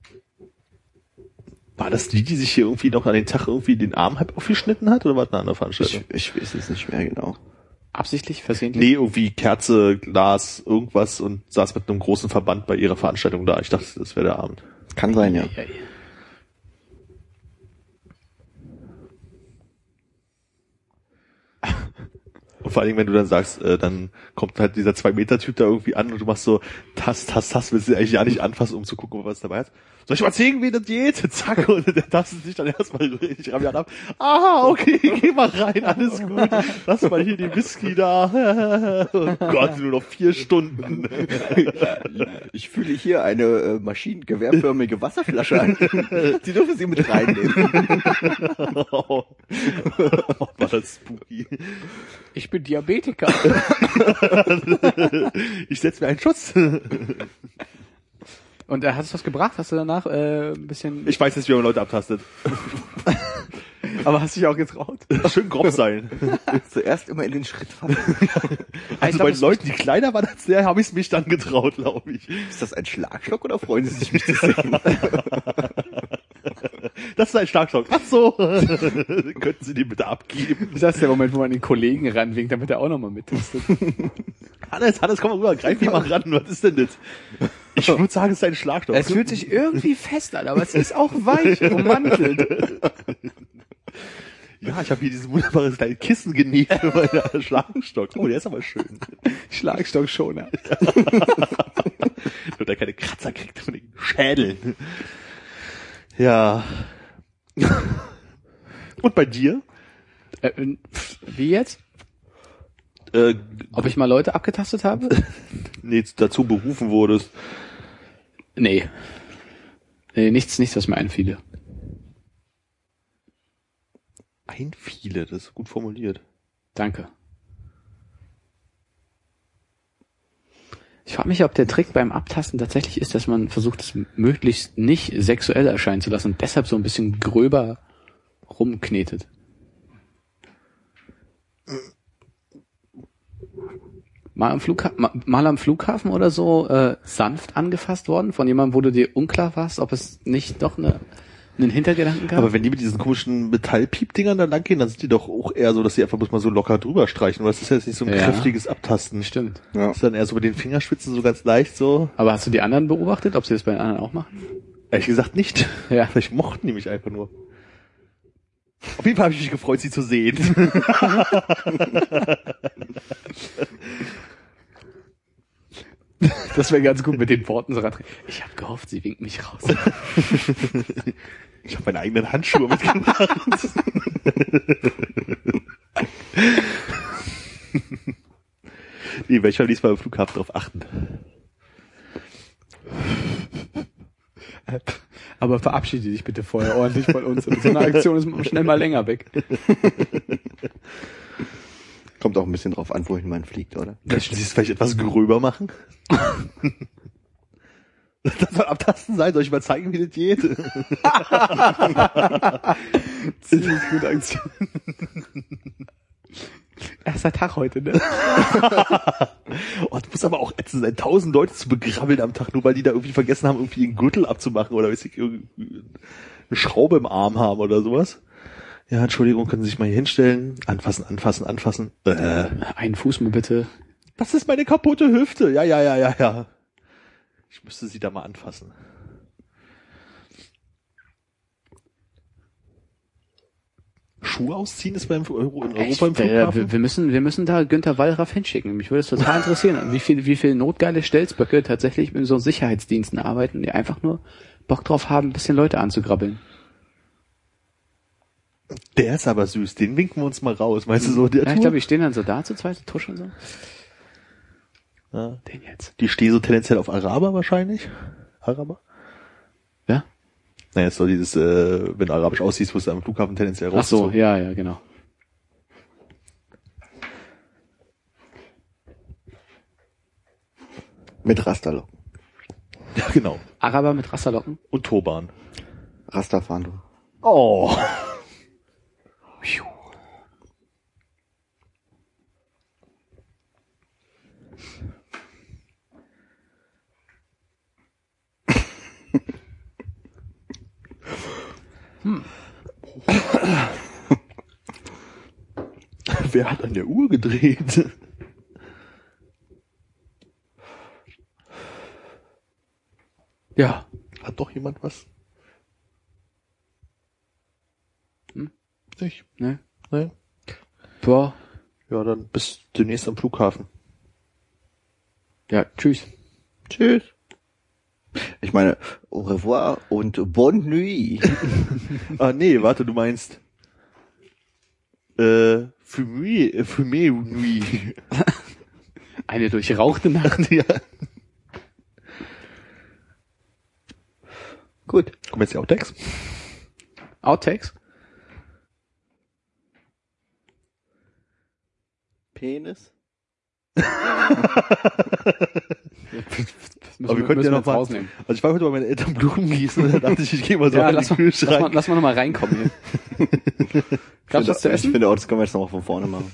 War das die, die sich hier irgendwie noch an den Tag irgendwie den Arm halb aufgeschnitten hat oder war das eine andere Veranstaltung? Ich, ich weiß es nicht mehr genau. Absichtlich, versehentlich? Nee, irgendwie Kerze, Glas, irgendwas und saß mit einem großen Verband bei ihrer Veranstaltung da. Ich dachte, das wäre der Abend. Kann sein, ja. Ja, ja. Und vor allen Dingen, wenn du dann sagst, äh, dann kommt halt dieser Zwei-Meter-Typ da irgendwie an und du machst so, Tass, Tass, Tass, willst du eigentlich ja nicht anfassen, um zu gucken, was dabei ist. Soll ich mal zeigen, wie das geht? Zack, und der tastet sich dann erstmal richtig rabiat ab. Aha, okay, geh mal rein, alles gut. Lass mal hier die Whisky da. Oh Gott, nur noch vier Stunden. Ich fühle hier eine äh, maschinengewehrförmige Wasserflasche an. Die dürfen Sie mit reinnehmen. Oh, war das spooky. Ich bin Diabetiker. Ich setze mir einen Schutz. Und äh, hat es was gebracht? Hast du danach äh, ein bisschen... Ich weiß jetzt, wie man Leute abtastet. aber hast du dich auch getraut? Schön grob sein. Zuerst immer in den Schritt fallen. Also glaub, bei Leuten, die kleiner waren als der, habe ich es mich dann getraut, glaube ich. Ist das ein Schlagstock oder freuen Sie sich, mich zu sehen? Das ist ein Schlagstock. Ach so. Könnten Sie den bitte abgeben? Das ist der Moment, wo man den Kollegen ranwinkt, damit er auch nochmal mittestet. Hannes, Hannes, komm mal rüber, greif mich mal ran. Was ist denn das? Ich würde sagen, es ist ein Schlagstock. Es fühlt sich irgendwie fest an, aber es ist auch weich ummantelt. ja, ich habe hier dieses wunderbare kleine Kissen genäht für meinen Schlagstock. Oh, der ist aber schön. Schlagstockschoner. Damit er keine Kratzer kriegt von den Schädeln. Ja. Und bei dir? Äh, äh, wie jetzt? Äh, Ob ich mal Leute abgetastet habe? nee, dazu berufen wurdest. Nee. Nee, nichts, nichts, was mir einfiele. Ein viele, das ist gut formuliert. Danke. Ich frage mich, ob der Trick beim Abtasten tatsächlich ist, dass man versucht, es möglichst nicht sexuell erscheinen zu lassen und deshalb so ein bisschen gröber rumknetet. Mal am, Flugha ma- mal am Flughafen oder so äh, sanft angefasst worden von jemandem, wo du dir unklar warst, ob es nicht doch eine, einen Hintergedanken gab? Aber wenn die mit diesen komischen Metallpiepdingern da lang gehen, dann sind die doch auch eher so, dass sie einfach bloß mal so locker drüber streichen. Weil das ist ja jetzt nicht so ein Ja. kräftiges Abtasten. Stimmt. Ja. Das ist dann eher so mit den Fingerspitzen so ganz leicht so. Aber hast du die anderen beobachtet, ob sie das bei den anderen auch machen? Ehrlich gesagt nicht. Ja. Vielleicht mochten die mich einfach nur. Auf jeden Fall habe ich mich gefreut, sie zu sehen. Das wäre ganz gut mit den Worten so ran. Ich habe gehofft, sie winkt mich raus. Ich habe meine eigenen Handschuhe mitgebracht. nee, werde ich beim nächsten Mal im Flughafen drauf achten. Aber verabschiede dich bitte vorher ordentlich von uns. So eine Aktion ist schnell mal länger weg. Kommt auch ein bisschen drauf an, wohin man fliegt, oder? Könnten Sie es vielleicht etwas gröber machen? Das soll abtasten sein, soll ich mal zeigen, wie das geht? Ziemlich gute Aktion. Erster Tag heute, ne? Oh, das muss aber auch ätzend sein, tausend Leute zu begrabbeln am Tag, nur weil die da irgendwie vergessen haben, irgendwie einen Gürtel abzumachen oder weiß ich, irgendwie eine Schraube im Arm haben oder sowas. Ja, Entschuldigung, können Sie sich mal hier hinstellen? Anfassen, anfassen, anfassen. Äh, Einen Fuß mir bitte. das ist meine kaputte Hüfte. Ja, ja, ja, ja, ja. Ich müsste sie da mal anfassen. Schuhe ausziehen ist beim Euro in Europa im Ich, äh, Flughafen? wir, wir müssen, wir müssen da Günther Wallraff hinschicken. Mich würde es total interessieren, wie viel, wie viel notgeile Stelzböcke tatsächlich in so Sicherheitsdiensten arbeiten, die einfach nur Bock drauf haben, ein bisschen Leute anzugrabbeln. Der ist aber süß, den winken wir uns mal raus. Meinst du so, der Ja, ich glaube, die stehen dann so da zu zweit, tuscheln so. ja. Den jetzt. Die stehen so tendenziell auf Araber wahrscheinlich. Araber? Ja? Naja, ist doch dieses, äh, wenn du arabisch aussiehst, wirst du am Flughafen tendenziell Ach so, ja, ja, genau. Mit Rasterlocken. Ja, genau. Araber mit Rasterlocken. Und Turban. Rasterfahndung. Oh. Wer hat an der Uhr gedreht? Ja. Hat doch jemand was? Hm? Nicht? Ne? Nee. Boah. Ja, dann bis demnächst am Flughafen. Ja, tschüss. Tschüss. Ich meine, au revoir und bonne nuit. Ah, nee, warte, du meinst, äh, Fumé, äh, Fumé Nuit. Eine durchrauchte Nacht. ja. Gut. Kommen jetzt die Outtakes? Outtakes? Penis. Müssen Aber wir könnten ja noch mal, rausnehmen. also ich war heute bei meinen Eltern Blumen gießen und da dachte ich, ich gehe mal so Ja, lass den mal, lass, mal, Kühlschrank. lass mal noch mal reinkommen hier. Gab's was zu ich essen? finde, auch das können wir jetzt noch mal von vorne machen.